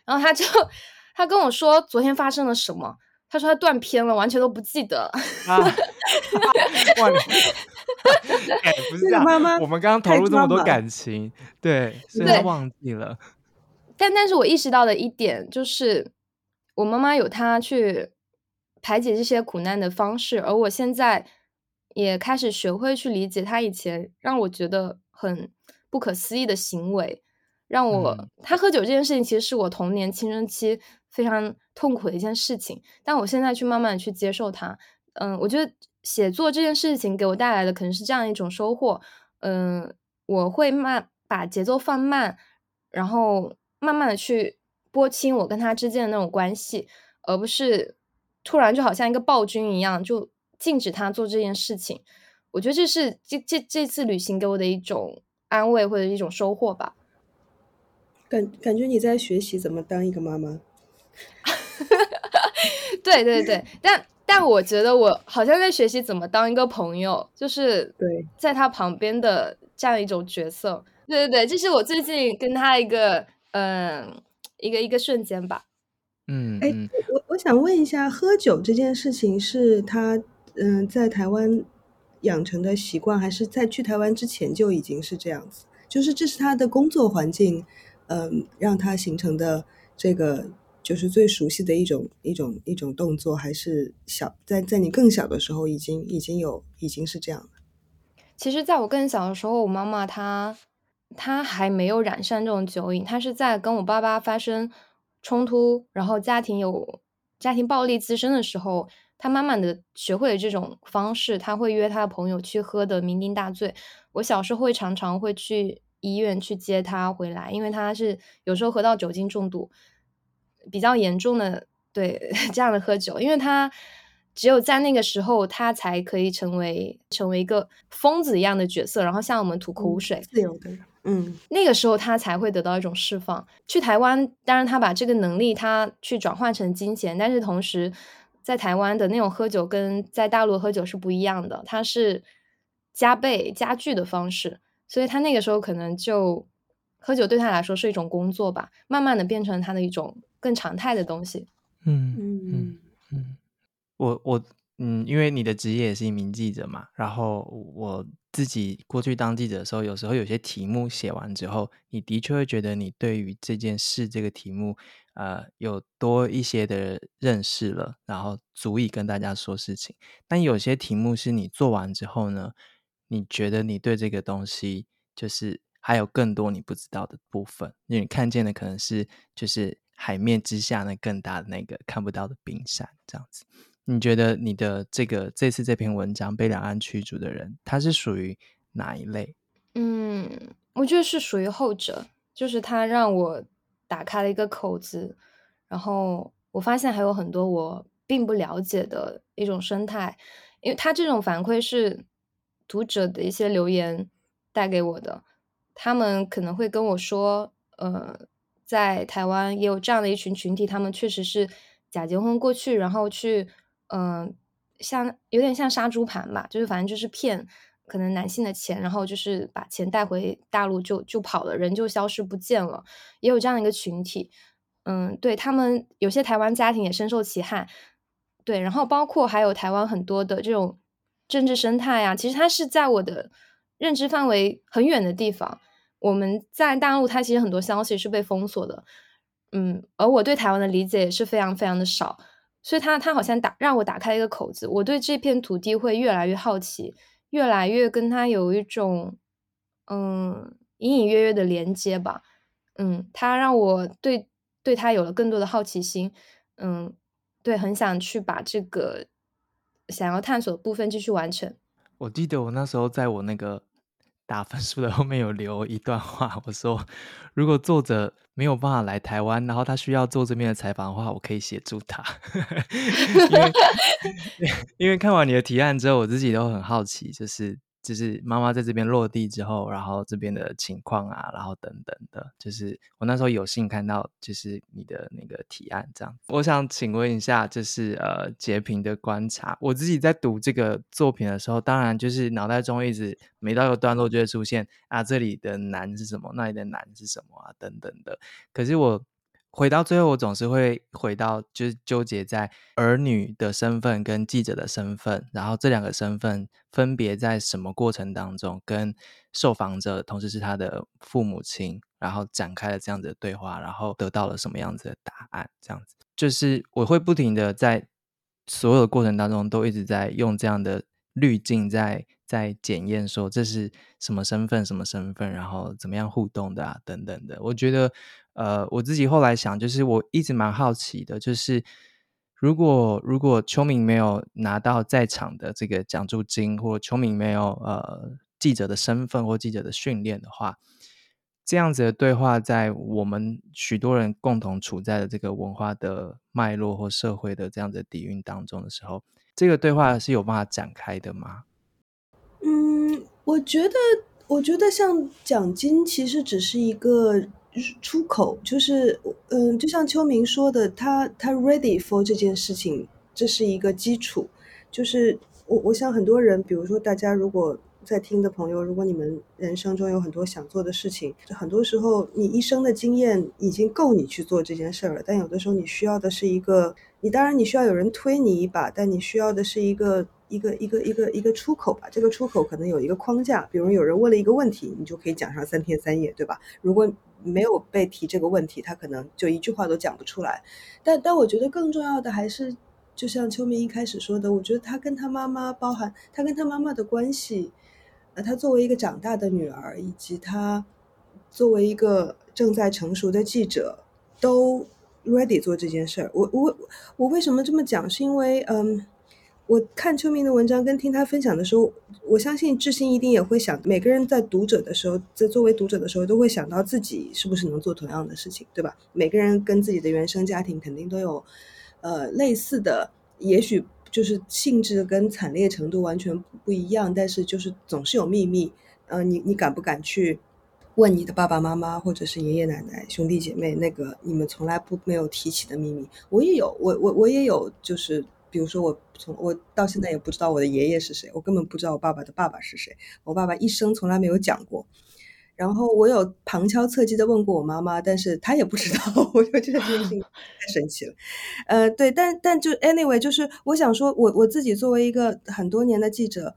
然后他就 他跟我说昨天发生了什么，他说他断片了，完全都不记得。啊，哇！哎，不是这样，妈妈，我们刚刚投入这么多感情，对，所以他忘记了。但但是我意识到的一点就是，我妈妈有她去。排解这些苦难的方式，而我现在也开始学会去理解他以前让我觉得很不可思议的行为，让我、嗯、他喝酒这件事情，其实是我童年青春期非常痛苦的一件事情，但我现在去慢慢的去接受它。嗯，我觉得写作这件事情给我带来的可能是这样一种收获。嗯，我会慢把节奏放慢，然后慢慢的去拨清我跟他之间的那种关系，而不是。突然就好像一个暴君一样，就禁止他做这件事情。我觉得这是这这这次旅行给我的一种安慰或者一种收获吧。感感觉你在学习怎么当一个妈妈。对对对，但但我觉得我好像在学习怎么当一个朋友，就是对，在他旁边的这样一种角色。对对对，这是我最近跟他一个嗯一个一个瞬间吧。嗯，哎，我我想问一下，喝酒这件事情是他嗯、在台湾养成的习惯，还是在去台湾之前就已经是这样子？就是这是他的工作环境，嗯、让他形成的这个就是最熟悉的一种一种一种动作，还是小在在你更小的时候已经已经有已经是这样了？其实，在我更小的时候，我妈妈她她还没有染上这种酒瘾，她是在跟我爸爸发生。冲突，然后家庭有家庭暴力滋生的时候，他慢慢的学会了这种方式，他会约他的朋友去喝的酩酊大醉。我小时候会常常会去医院去接他回来，因为他是有时候喝到酒精中毒，比较严重的，对，这样的喝酒，因为他只有在那个时候，他才可以成为成为一个疯子一样的角色，然后向我们吐苦水，自由的。嗯，那个时候他才会得到一种释放。去台湾，当然他把这个能力他去转换成金钱，但是同时在台湾的那种喝酒跟在大陆喝酒是不一样的，它是加倍加剧的方式，所以他那个时候可能就喝酒对他来说是一种工作吧，慢慢的变成他的一种更常态的东西。嗯嗯嗯，我我。嗯，因为你的职业也是一名记者嘛，然后我自己过去当记者的时候，有时候有些题目写完之后，你的确会觉得你对于这件事这个题目，呃，有多一些的认识了，然后足以跟大家说事情。但有些题目是你做完之后呢，你觉得你对这个东西就是还有更多你不知道的部分，你看见的可能是就是海面之下那更大的那个看不到的冰山这样子。你觉得你的这个这次这篇文章被两岸驱逐的人，他是属于哪一类？嗯，我觉得是属于后者，就是他让我打开了一个口子，然后我发现还有很多我并不了解的一种生态，因为他这种反馈是读者的一些留言带给我的，他们可能会跟我说，呃，在台湾也有这样的一群群体，他们确实是假结婚过去，然后去。嗯、像有点像杀猪盘吧，就是反正就是骗可能男性的钱，然后就是把钱带回大陆就就跑了，人就消失不见了，也有这样一个群体。嗯，对，他们有些台湾家庭也深受其害。对，然后包括还有台湾很多的这种政治生态啊，其实它是在我的认知范围很远的地方。我们在大陆，它其实很多消息是被封锁的。嗯，而我对台湾的理解也是非常非常的少。所以他他好像打让我打开了一个口子，我对这片土地会越来越好奇，越来越跟他有一种嗯隐隐约约的连接吧，嗯，他让我对对他有了更多的好奇心，嗯，对，很想去把这个想要探索的部分继续完成。我记得我那时候在我那个打分数的后面有留一段话，我说如果作者没有办法来台湾，然后他需要做这边的采访的话，我可以协助他。因为 因为看完你的提案之后，我自己都很好奇，就是。就是妈妈在这边落地之后，然后这边的情况啊，然后等等的，就是我那时候有幸看到，就是你的那个提案这样。我想请问一下，就是呃，截屏的观察，我自己在读这个作品的时候，当然就是脑袋中一直每到一个段落就会出现啊，这里的难是什么，那里的难是什么啊，等等的。可是我。回到最后，我总是会回到，就是纠结在儿女的身份跟记者的身份，然后这两个身份分别在什么过程当中，跟受访者同时是他的父母亲，然后展开了这样子的对话，然后得到了什么样子的答案？这样子，就是我会不停的在所有的过程当中，都一直在用这样的滤镜在在检验，说这是什么身份，什么身份，然后怎么样互动的啊，等等的。我觉得。呃，我自己后来想，就是我一直蛮好奇的，就是如果如果秋明没有拿到在场的这个奖助金，或秋明没有呃记者的身份或记者的训练的话，这样子的对话，在我们许多人共同处在的这个文化的脉络或社会的这样子的底蕴当中的时候，这个对话是有办法展开的吗？嗯，我觉得，我觉得像奖金其实只是一个。出口就是，嗯，就像秋明说的，他他 ready for 这件事情，这是一个基础。就是我我想很多人，比如说大家如果在听的朋友，如果你们人生中有很多想做的事情，很多时候你一生的经验已经够你去做这件事了。但有的时候你需要的是一个，你当然你需要有人推你一把，但你需要的是一个。一个一个一个一个出口吧，这个出口可能有一个框架，比如有人问了一个问题，你就可以讲上三天三夜，对吧？如果没有被提这个问题，他可能就一句话都讲不出来。但但我觉得更重要的还是，就像秋明一开始说的，我觉得他跟他妈妈，包含他跟他妈妈的关系，呃，他作为一个长大的女儿，以及他作为一个正在成熟的记者，都 ready 做这件事儿。我我我为什么这么讲？是因为嗯。我看秋明的文章跟听他分享的时候，我相信智兴一定也会想，每个人在读者的时候，在作为读者的时候，都会想到自己是不是能做同样的事情，对吧？每个人跟自己的原生家庭肯定都有，呃，类似的，也许就是性质跟惨烈程度完全不一样，但是就是总是有秘密。呃，你你敢不敢去问你的爸爸妈妈或者是爷爷奶奶、兄弟姐妹那个你们从来不没有提起的秘密？我也有，我我我也有，就是。比如说，我从我到现在也不知道我的爷爷是谁，我根本不知道我爸爸的爸爸是谁，我爸爸一生从来没有讲过。然后我有旁敲侧击的问过我妈妈，但是她也不知道。我就觉得这件事情太神奇了。呃，对，但但就 anyway，就是我想说，我我自己作为一个很多年的记者，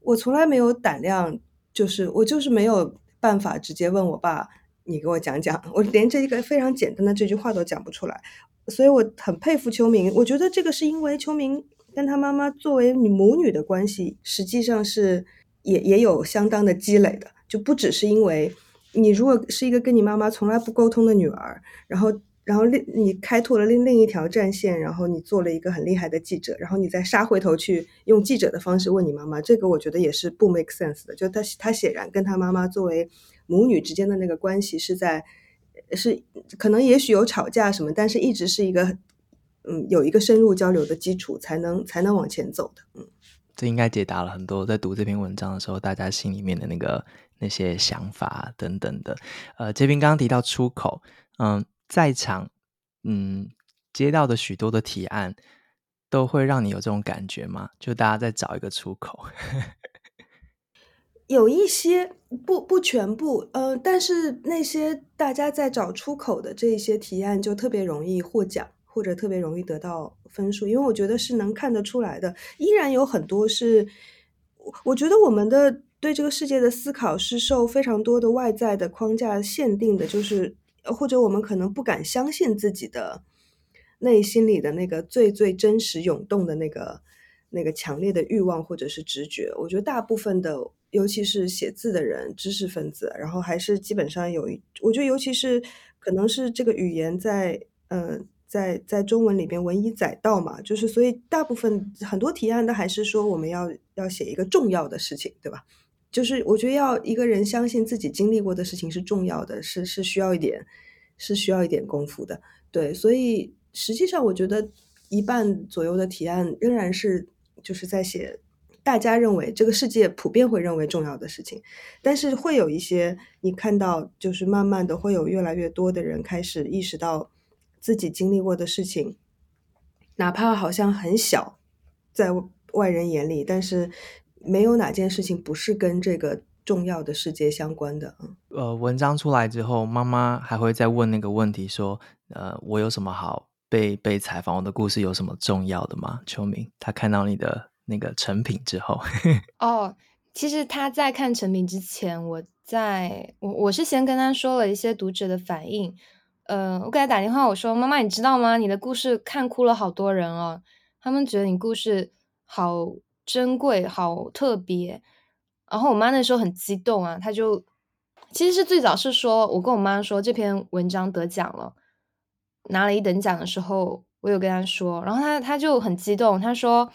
我从来没有胆量，就是我就是没有办法直接问我爸，你给我讲讲，我连这一个非常简单的这句话都讲不出来。所以我很佩服秋明，我觉得这个是因为秋明跟他妈妈作为母女的关系，实际上是也也有相当的积累的，就不只是因为你如果是一个跟你妈妈从来不沟通的女儿，然后然后另你开拓了另另一条战线，然后你做了一个很厉害的记者，然后你再杀回头去用记者的方式问你妈妈，这个我觉得也是不 make sense 的，就他他显然跟他妈妈作为母女之间的那个关系是在。是可能也许有吵架什么，但是一直是一个嗯，有一个深入交流的基础，才能才能往前走的。嗯，这应该解答了很多在读这篇文章的时候，大家心里面的那个那些想法等等的。呃，这边刚刚提到出口，嗯，在场嗯接到的许多的提案，都会让你有这种感觉吗？就大家在找一个出口。有一些不不全部，呃，但是那些大家在找出口的这些提案就特别容易获奖，或者特别容易得到分数，因为我觉得是能看得出来的。依然有很多是，我觉得我们的对这个世界的思考是受非常多的外在的框架限定的，就是或者我们可能不敢相信自己的内心里的那个最最真实涌动的那个那个强烈的欲望或者是直觉。我觉得大部分的。尤其是写字的人、知识分子，然后还是基本上有一，我觉得尤其是可能是这个语言在，呃，在在中文里边文以载道嘛，就是所以大部分很多提案都还是说我们要要写一个重要的事情，对吧？就是我觉得要一个人相信自己经历过的事情是重要的，是是需要一点，是需要一点功夫的。对，所以实际上我觉得一半左右的提案仍然是就是在写大家认为这个世界普遍会认为重要的事情，但是会有一些你看到，就是慢慢的会有越来越多的人开始意识到自己经历过的事情，哪怕好像很小，在外人眼里，但是。没有哪件事情不是跟这个重要的世界相关的。呃，文章出来之后，妈妈还会再问那个问题，说：“呃，我有什么好被被采访？我的故事有什么重要的吗？”秋明，他看到你的那个成品之后，哦，其实他在看成品之前，我在我我是先跟他说了一些读者的反应。呃，我给他打电话，我说：“妈妈，你知道吗？你的故事看哭了好多人哦，他们觉得你故事好。”珍贵，好特别。然后我妈那时候很激动啊，她就其实是最早是说，我跟我妈说这篇文章得奖了，拿了一等奖的时候，我有跟她说，然后她她就很激动，她说，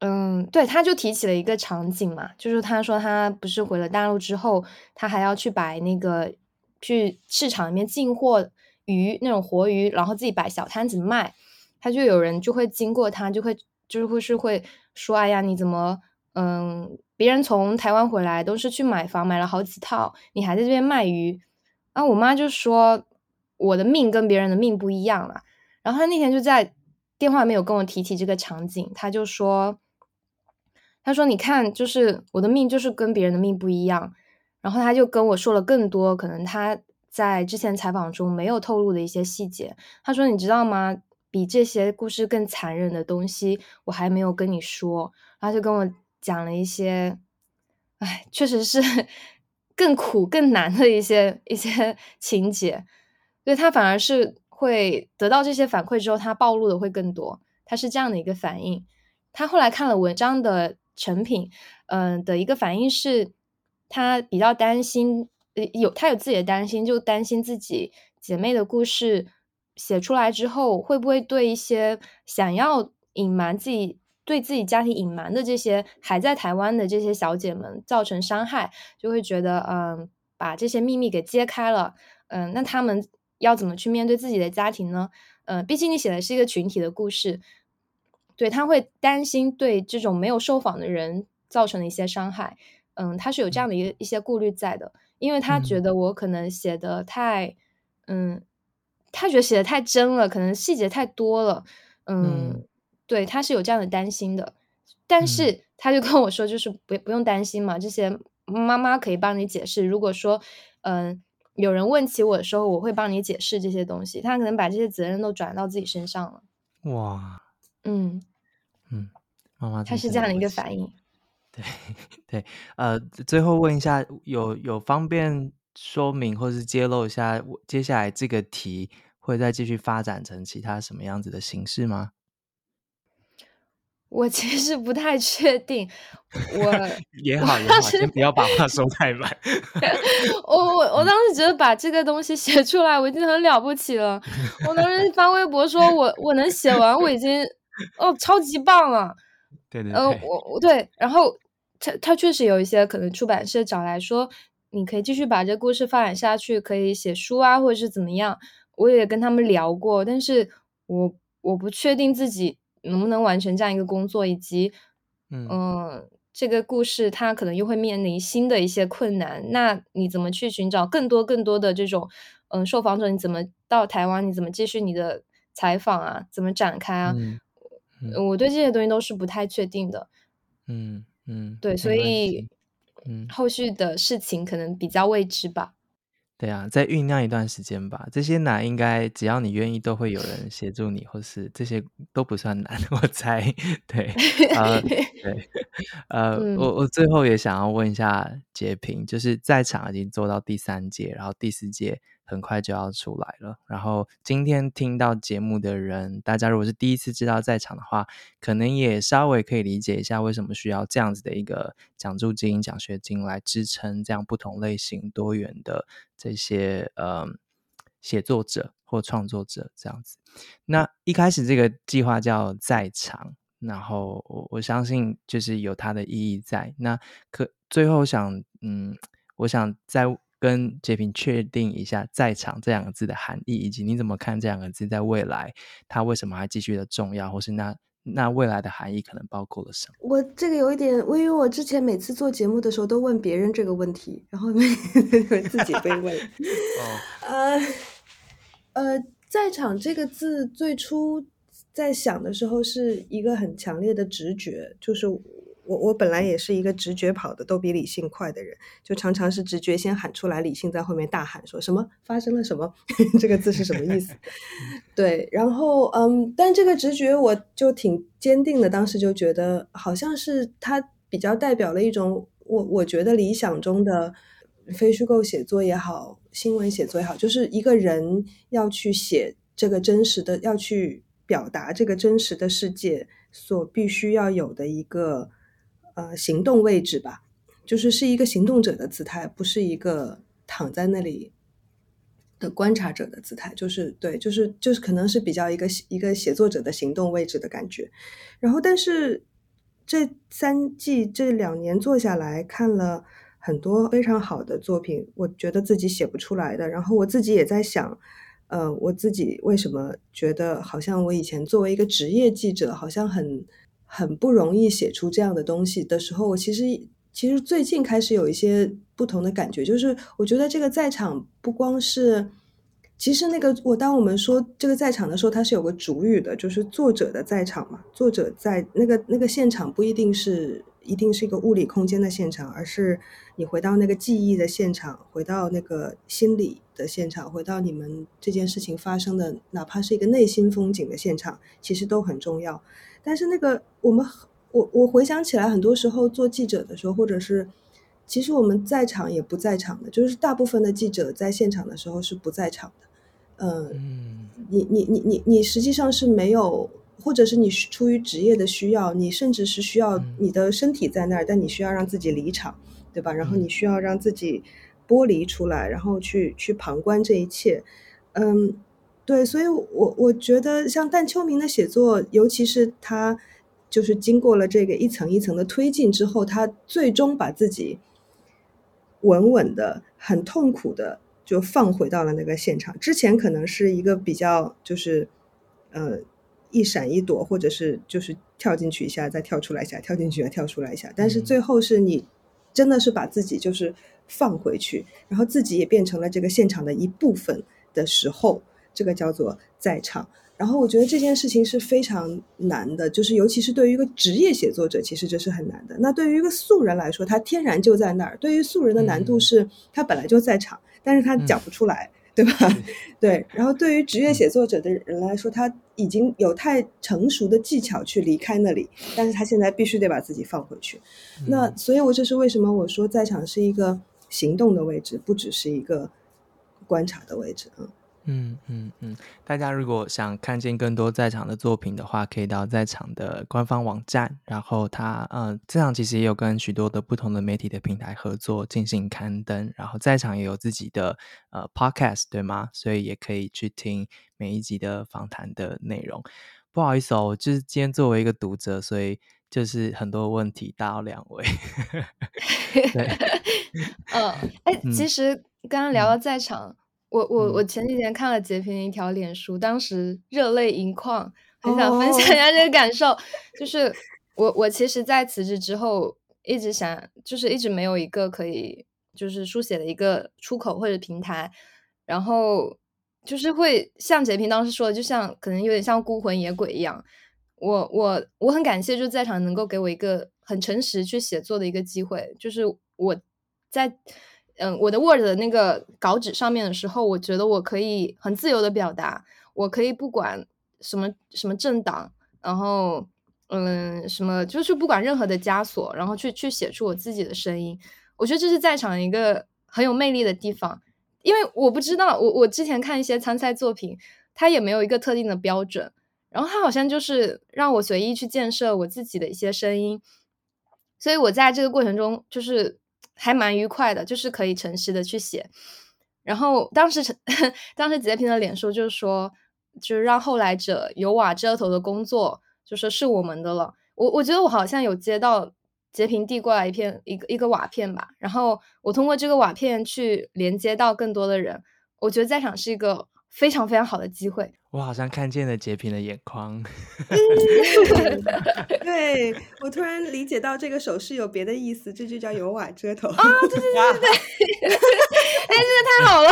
嗯，对，她就提起了一个场景嘛，就是她说她不是回了大陆之后，她还要去摆那个去市场里面进货鱼那种活鱼，然后自己摆小摊子卖，她就有人就会经过她，就会就是会是会。说：“哎呀，你怎么，嗯，别人从台湾回来都是去买房，买了好几套，你还在这边卖鱼。”然后我妈就说：“我的命跟别人的命不一样了。”然后他那天就在电话里面有跟我提起这个场景，他就说：“他说你看，就是我的命就是跟别人的命不一样。”然后他就跟我说了更多可能他在之前采访中没有透露的一些细节。他说：“你知道吗？”比这些故事更残忍的东西，我还没有跟你说，然后就跟我讲了一些，哎，确实是 更苦、更难的一些一些情节，所以他反而是会得到这些反馈之后，他暴露的会更多，他是这样的一个反应。他后来看了文章的成品，嗯、的一个反应是，他比较担心，呃，有他有自己的担心，就担心自己姐妹的故事。写出来之后，会不会对一些想要隐瞒自己、对自己家庭隐瞒的这些还在台湾的这些小姐们造成伤害？就会觉得，嗯，把这些秘密给揭开了，嗯，那他们要怎么去面对自己的家庭呢？嗯，毕竟你写的是一个群体的故事，对，他会担心对这种没有受访的人造成的一些伤害，嗯，他是有这样的一个一些顾虑在的，因为他觉得我可能写的太，嗯。他觉得写的太真了，可能细节太多了，嗯，嗯对，他是有这样的担心的，但是他就跟我说，就是不不用担心嘛，这些妈妈可以帮你解释。如果说，嗯、呃，有人问起我的时候，我会帮你解释这些东西。他可能把这些责任都转到自己身上了。哇，嗯嗯，妈妈，他是这样的一个反应。对 对，呃，最后问一下，有有方便说明或是揭露一下，接下来这个题会再继续发展成其他什么样子的形式吗？我其实不太确定。我 也好也好，先不要把话说太满。我我我当时觉得把这个东西写出来，我已经很了不起了。我当时发微博说我我能写完，我已经哦超级棒了。对对对，呃，我我对，然后他他确实有一些可能出版社找来说。你可以继续把这故事发展下去，可以写书啊，或者是怎么样。我也跟他们聊过，但是我我不确定自己能不能完成这样一个工作，以及，嗯、呃，这个故事它可能又会面临新的一些困难。那你怎么去寻找更多更多的这种，嗯、呃，受访者？你怎么到台湾？你怎么继续你的采访啊？怎么展开啊？嗯嗯、我对这些东西都是不太确定的。嗯嗯，对，所以。嗯，后续的事情可能比较未知吧。对啊，再酝酿一段时间吧。这些难应该只要你愿意，都会有人协助你，或是这些都不算难，我猜。对，呃，对，呃，嗯、我我最后也想要问一下杰平，就是在场已经做到第三届，然后第四届。很快就要出来了。然后今天听到节目的人，大家如果是第一次知道在场的话，可能也稍微可以理解一下为什么需要这样子的一个奖助金、奖学金来支撑这样不同类型、多元的这些呃写作者或创作者这样子。那一开始这个计划叫在场，然后我我相信就是有它的意义在。那可最后想，嗯，我想再跟杰平确定一下“在场”这两个字的含义，以及你怎么看这两个字在未来它为什么还继续的重要，或是那那未来的含义可能包括了什么？我这个有一点，因为我之前每次做节目的时候都问别人这个问题，然后没自己被问。哦，呃呃，在场这个字最初。在想的时候是一个很强烈的直觉，就是我我本来也是一个直觉跑的都比理性快的人，就常常是直觉先喊出来，理性在后面大喊说什么发生了什么，这个字是什么意思？对，然后嗯，但这个直觉我就挺坚定的，当时就觉得好像是它比较代表了一种我我觉得理想中的非虚构写作也好，新闻写作也好，就是一个人要去写这个真实的，要去。表达这个真实的世界所必须要有的一个呃行动位置吧，就是是一个行动者的姿态，不是一个躺在那里的观察者的姿态。就是对，就是就是可能是比较一个一个写作者的行动位置的感觉。然后，但是这三季这两年做下来看了很多非常好的作品，我觉得自己写不出来的。然后我自己也在想。呃，我自己为什么觉得好像我以前作为一个职业记者，好像很很不容易写出这样的东西的时候，我其实其实最近开始有一些不同的感觉，就是我觉得这个在场不光是，其实那个我当我们说这个在场的时候，它是有个主语的，就是作者的在场嘛，作者在那个那个现场不一定是。一定是一个物理空间的现场，而是你回到那个记忆的现场，回到那个心理的现场，回到你们这件事情发生的，哪怕是一个内心风景的现场，其实都很重要。但是那个我们，我我回想起来，很多时候做记者的时候，或者是其实我们在场也不在场的，就是大部分的记者在现场的时候是不在场的。呃、嗯，你你你你你实际上是没有。或者是你出于职业的需要，你甚至是需要你的身体在那儿，但你需要让自己离场，对吧？然后你需要让自己剥离出来，然后去去旁观这一切。嗯，对，所以我我觉得像但秋明的写作，尤其是他就是经过了这个一层一层的推进之后，他最终把自己稳稳的、很痛苦的就放回到了那个现场。之前可能是一个比较就是，呃。一闪一躲，或者是就是跳进去一下，再跳出来一下，跳进去再跳出来一下。但是最后是你真的是把自己就是放回去，然后自己也变成了这个现场的一部分的时候，这个叫做在场。然后我觉得这件事情是非常难的，就是尤其是对于一个职业写作者，其实这是很难的。那对于一个素人来说，他天然就在那儿。对于素人的难度是，他本来就在场，但是他讲不出来。对吧？对，然后对于职业写作者的人来说，他已经有太成熟的技巧去离开那里，但是他现在必须得把自己放回去。那所以，我这是为什么我说在场是一个行动的位置，不只是一个观察的位置啊。嗯嗯嗯嗯，大家如果想看见更多在场的作品的话，可以到在场的官方网站。然后他，嗯，在场其实也有跟许多的不同的媒体的平台合作进行刊登。然后在场也有自己的呃 podcast，对吗？所以也可以去听每一集的访谈的内容。不好意思哦，我就是今天作为一个读者，所以就是很多问题打扰两位。对，嗯，哎，其实刚刚聊到在场。嗯我我我前几天看了洁平的一条脸书，当时热泪盈眶，很想分享一下这个感受。Oh. 就是我我其实，在辞职之后，一直想，就是一直没有一个可以就是书写的一个出口或者平台，然后就是会像洁平当时说的，就像可能有点像孤魂野鬼一样。我我我很感谢，就在场能够给我一个很诚实去写作的一个机会，就是我在。嗯，我的 Word 的那个稿纸上面的时候，我觉得我可以很自由的表达，我可以不管什么什么政党，然后嗯，什么就是不管任何的枷锁，然后去去写出我自己的声音。我觉得这是在场一个很有魅力的地方，因为我不知道，我我之前看一些参赛作品，它也没有一个特定的标准，然后它好像就是让我随意去建设我自己的一些声音，所以我在这个过程中就是。还蛮愉快的，就是可以诚实的去写。然后当时，当时洁平的脸书就是说，就是让后来者有瓦遮头的工作，就说是我们的了。我我觉得我好像有接到截屏递过来一片一个一个瓦片吧，然后我通过这个瓦片去连接到更多的人。我觉得在场是一个非常非常好的机会。我好像看见了洁平的眼眶。对，我突然理解到这个手势有别的意思，这就叫有瓦遮头啊！对对对对对，哎，真的太好了。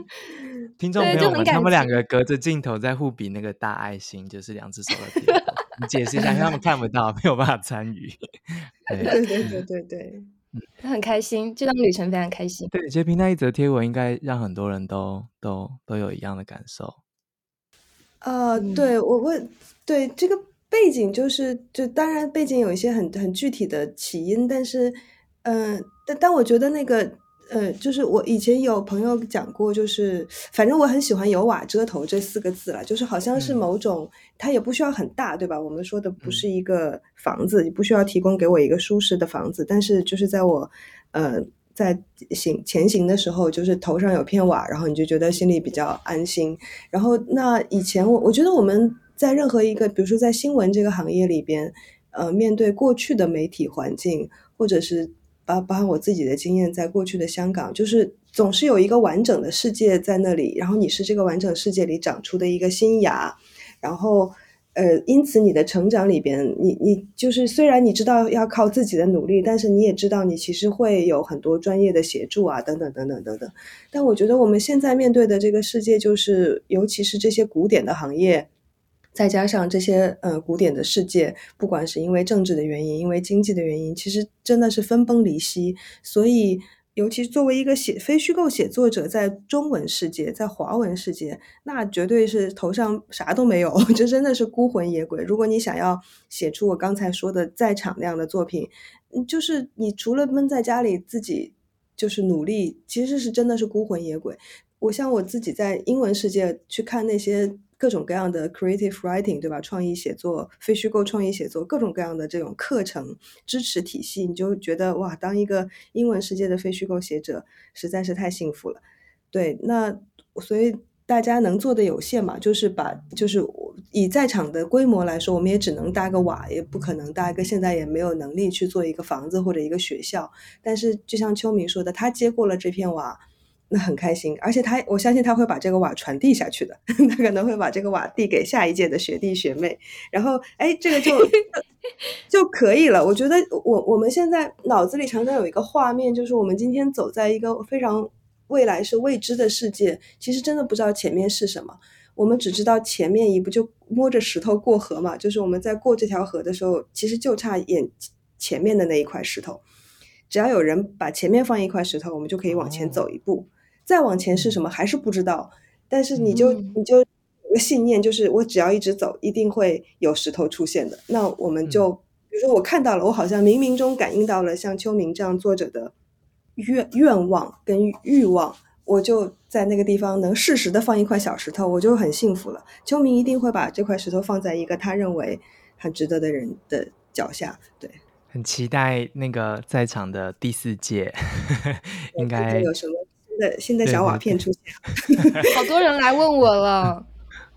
听众朋友们，他们两个隔着镜头在互比那个大爱心，就是两只手的点。你解释一下，因为他们看不到，没有办法参与。对对对对对对。嗯，很开心，这段旅程非常开心。对，洁平那一则贴文应该让很多人都都都有一样的感受。呃，嗯、对我我，对这个背景就是，就当然背景有一些很很具体的起因，但是，嗯、呃，但但我觉得那个。呃，就是我以前有朋友讲过，就是反正我很喜欢“有瓦遮头”这四个字了，就是好像是某种，嗯、它也不需要很大，对吧？我们说的不是一个房子，你、嗯、不需要提供给我一个舒适的房子，但是就是在我呃在行前行的时候，就是头上有片瓦，然后你就觉得心里比较安心。然后那以前我我觉得我们在任何一个，比如说在新闻这个行业里边，呃，面对过去的媒体环境，或者是。包包括我自己的经验，在过去的香港，就是总是有一个完整的世界在那里，然后你是这个完整世界里长出的一个新芽，然后呃，因此你的成长里边，你你就是虽然你知道要靠自己的努力，但是你也知道你其实会有很多专业的协助啊，等等等等等等。但我觉得我们现在面对的这个世界，就是尤其是这些古典的行业。再加上这些呃古典的世界，不管是因为政治的原因，因为经济的原因，其实真的是分崩离析。所以，尤其作为一个写非虚构写作者，在中文世界，在华文世界，那绝对是头上啥都没有，这真的是孤魂野鬼。如果你想要写出我刚才说的在场那样的作品，就是你除了闷在家里自己就是努力，其实是真的是孤魂野鬼。我像我自己在英文世界去看那些。各种各样的 creative writing，对吧？创意写作、非虚构创意写作，各种各样的这种课程支持体系，你就觉得哇，当一个英文世界的非虚构写者实在是太幸福了。对，那所以大家能做的有限嘛，就是把就是以在场的规模来说，我们也只能搭个瓦，也不可能搭一个现在也没有能力去做一个房子或者一个学校。但是就像秋明说的，他接过了这片瓦。那很开心，而且他，我相信他会把这个瓦传递下去的，他可能会把这个瓦递给下一届的学弟学妹，然后，哎，这个就 就可以了。我觉得我我们现在脑子里常常有一个画面，就是我们今天走在一个非常未来是未知的世界，其实真的不知道前面是什么，我们只知道前面一步就摸着石头过河嘛，就是我们在过这条河的时候，其实就差眼前面的那一块石头，只要有人把前面放一块石头，我们就可以往前走一步。哦再往前是什么还是不知道，但是你就你就有个信念，就是我只要一直走，一定会有石头出现的。那我们就，比如说我看到了，我好像冥冥中感应到了像秋明这样作者的愿愿望跟欲望，我就在那个地方能适时的放一块小石头，我就很幸福了。秋明一定会把这块石头放在一个他认为很值得的人的脚下，对。很期待那个在场的第四届，应该有什么？新的小瓦片出现，对对对好多人来问我了。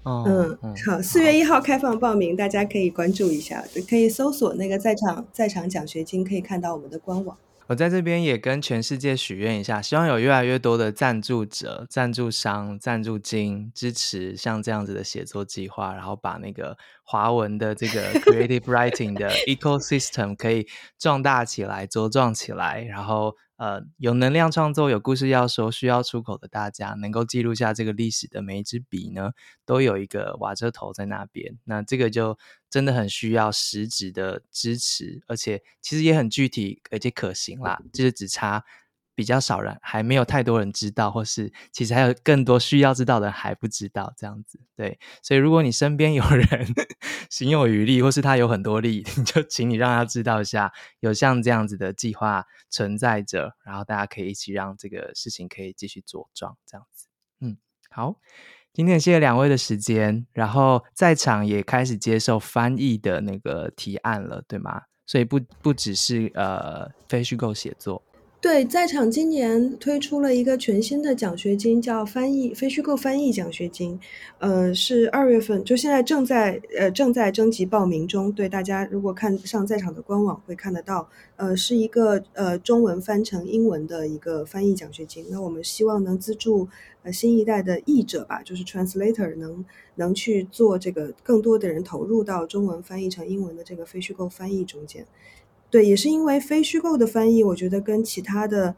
嗯，好，四月一号开放报名，大家可以关注一下，可以搜索那个在场在场奖学金，可以看到我们的官网。我在这边也跟全世界许愿一下，希望有越来越多的赞助者、赞助商、赞助金支持像这样子的写作计划，然后把那个华文的这个 creative writing 的 ecosystem 可以壮大起来、茁壮起来，然后。呃，有能量创作、有故事要说、需要出口的大家，能够记录下这个历史的每一支笔呢，都有一个瓦遮头在那边。那这个就真的很需要实质的支持，而且其实也很具体，而且可行啦，就是只差。比较少人，还没有太多人知道，或是其实还有更多需要知道的还不知道这样子。对，所以如果你身边有人 行有余力，或是他有很多力，你就请你让他知道一下，有像这样子的计划存在着，然后大家可以一起让这个事情可以继续茁壮这样子。嗯，好，今天谢谢两位的时间，然后在场也开始接受翻译的那个提案了，对吗？所以不不只是呃非虚构写作。对，在场今年推出了一个全新的奖学金，叫翻译非虚构翻译奖学金，呃，是二月份，就现在正在呃正在征集报名中。对大家，如果看上在场的官网会看得到，呃，是一个呃中文翻成英文的一个翻译奖学金。那我们希望能资助呃新一代的译者吧，就是 translator 能能去做这个更多的人投入到中文翻译成英文的这个非虚构翻译中间。对，也是因为非虚构的翻译，我觉得跟其他的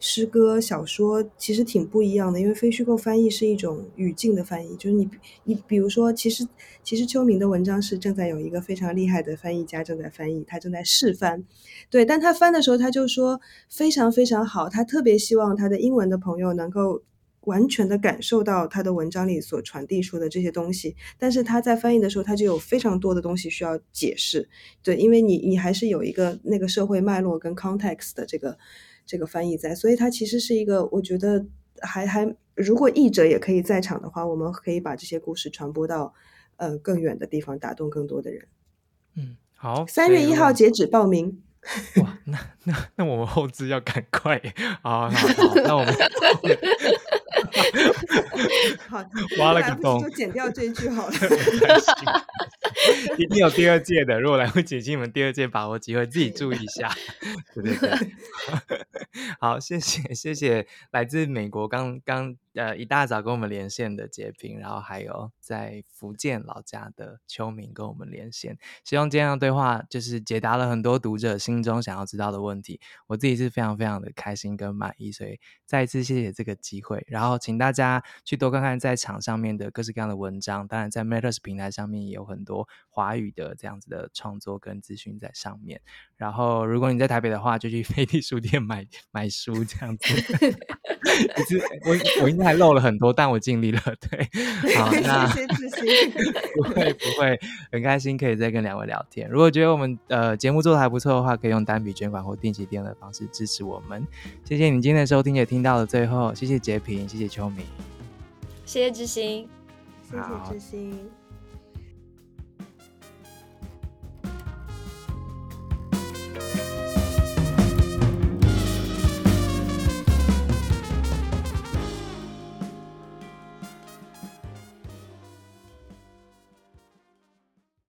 诗歌、小说其实挺不一样的。因为非虚构翻译是一种语境的翻译，就是你你比如说，其实其实秋明的文章是正在有一个非常厉害的翻译家正在翻译，他正在试翻。对，但他翻的时候，他就说非常非常好，他特别希望他的英文的朋友能够。完全的感受到他的文章里所传递出的这些东西，但是他在翻译的时候，他就有非常多的东西需要解释。对，因为你你还是有一个那个社会脉络跟 context 的这个这个翻译在，所以他其实是一个，我觉得还还如果译者也可以在场的话，我们可以把这些故事传播到呃更远的地方，打动更多的人。嗯，好，三月一号截止报名。哇，那那那我们后置要赶快，好好好，那我们。好，挖了个洞，就剪掉这一句好了。一定有第二届的，如果来不及，请你们第二届把握机会，自己注意一下。对对对，好，谢谢谢谢来自美国刚刚。呃，一大早跟我们连线的杰平，然后还有在福建老家的秋明跟我们连线，希望今天的对话就是解答了很多读者心中想要知道的问题。我自己是非常非常的开心跟满意，所以再一次谢谢这个机会。然后请大家去多看看在场上面的各式各样的文章，当然在 Matters 平台上面也有很多华语的这样子的创作跟资讯在上面。然后如果你在台北的话，就去飞地书店买买书这样子。我我应该。还漏了很多，但我尽力了。对，好，那 不会不会，很开心可以再跟两位聊天。如果觉得我们呃节目做的还不错的话，可以用单笔捐款或定期定额的方式支持我们。谢谢你今天的收听，也听到了最后，谢谢洁平，谢谢秋明，谢谢之心，谢谢之心。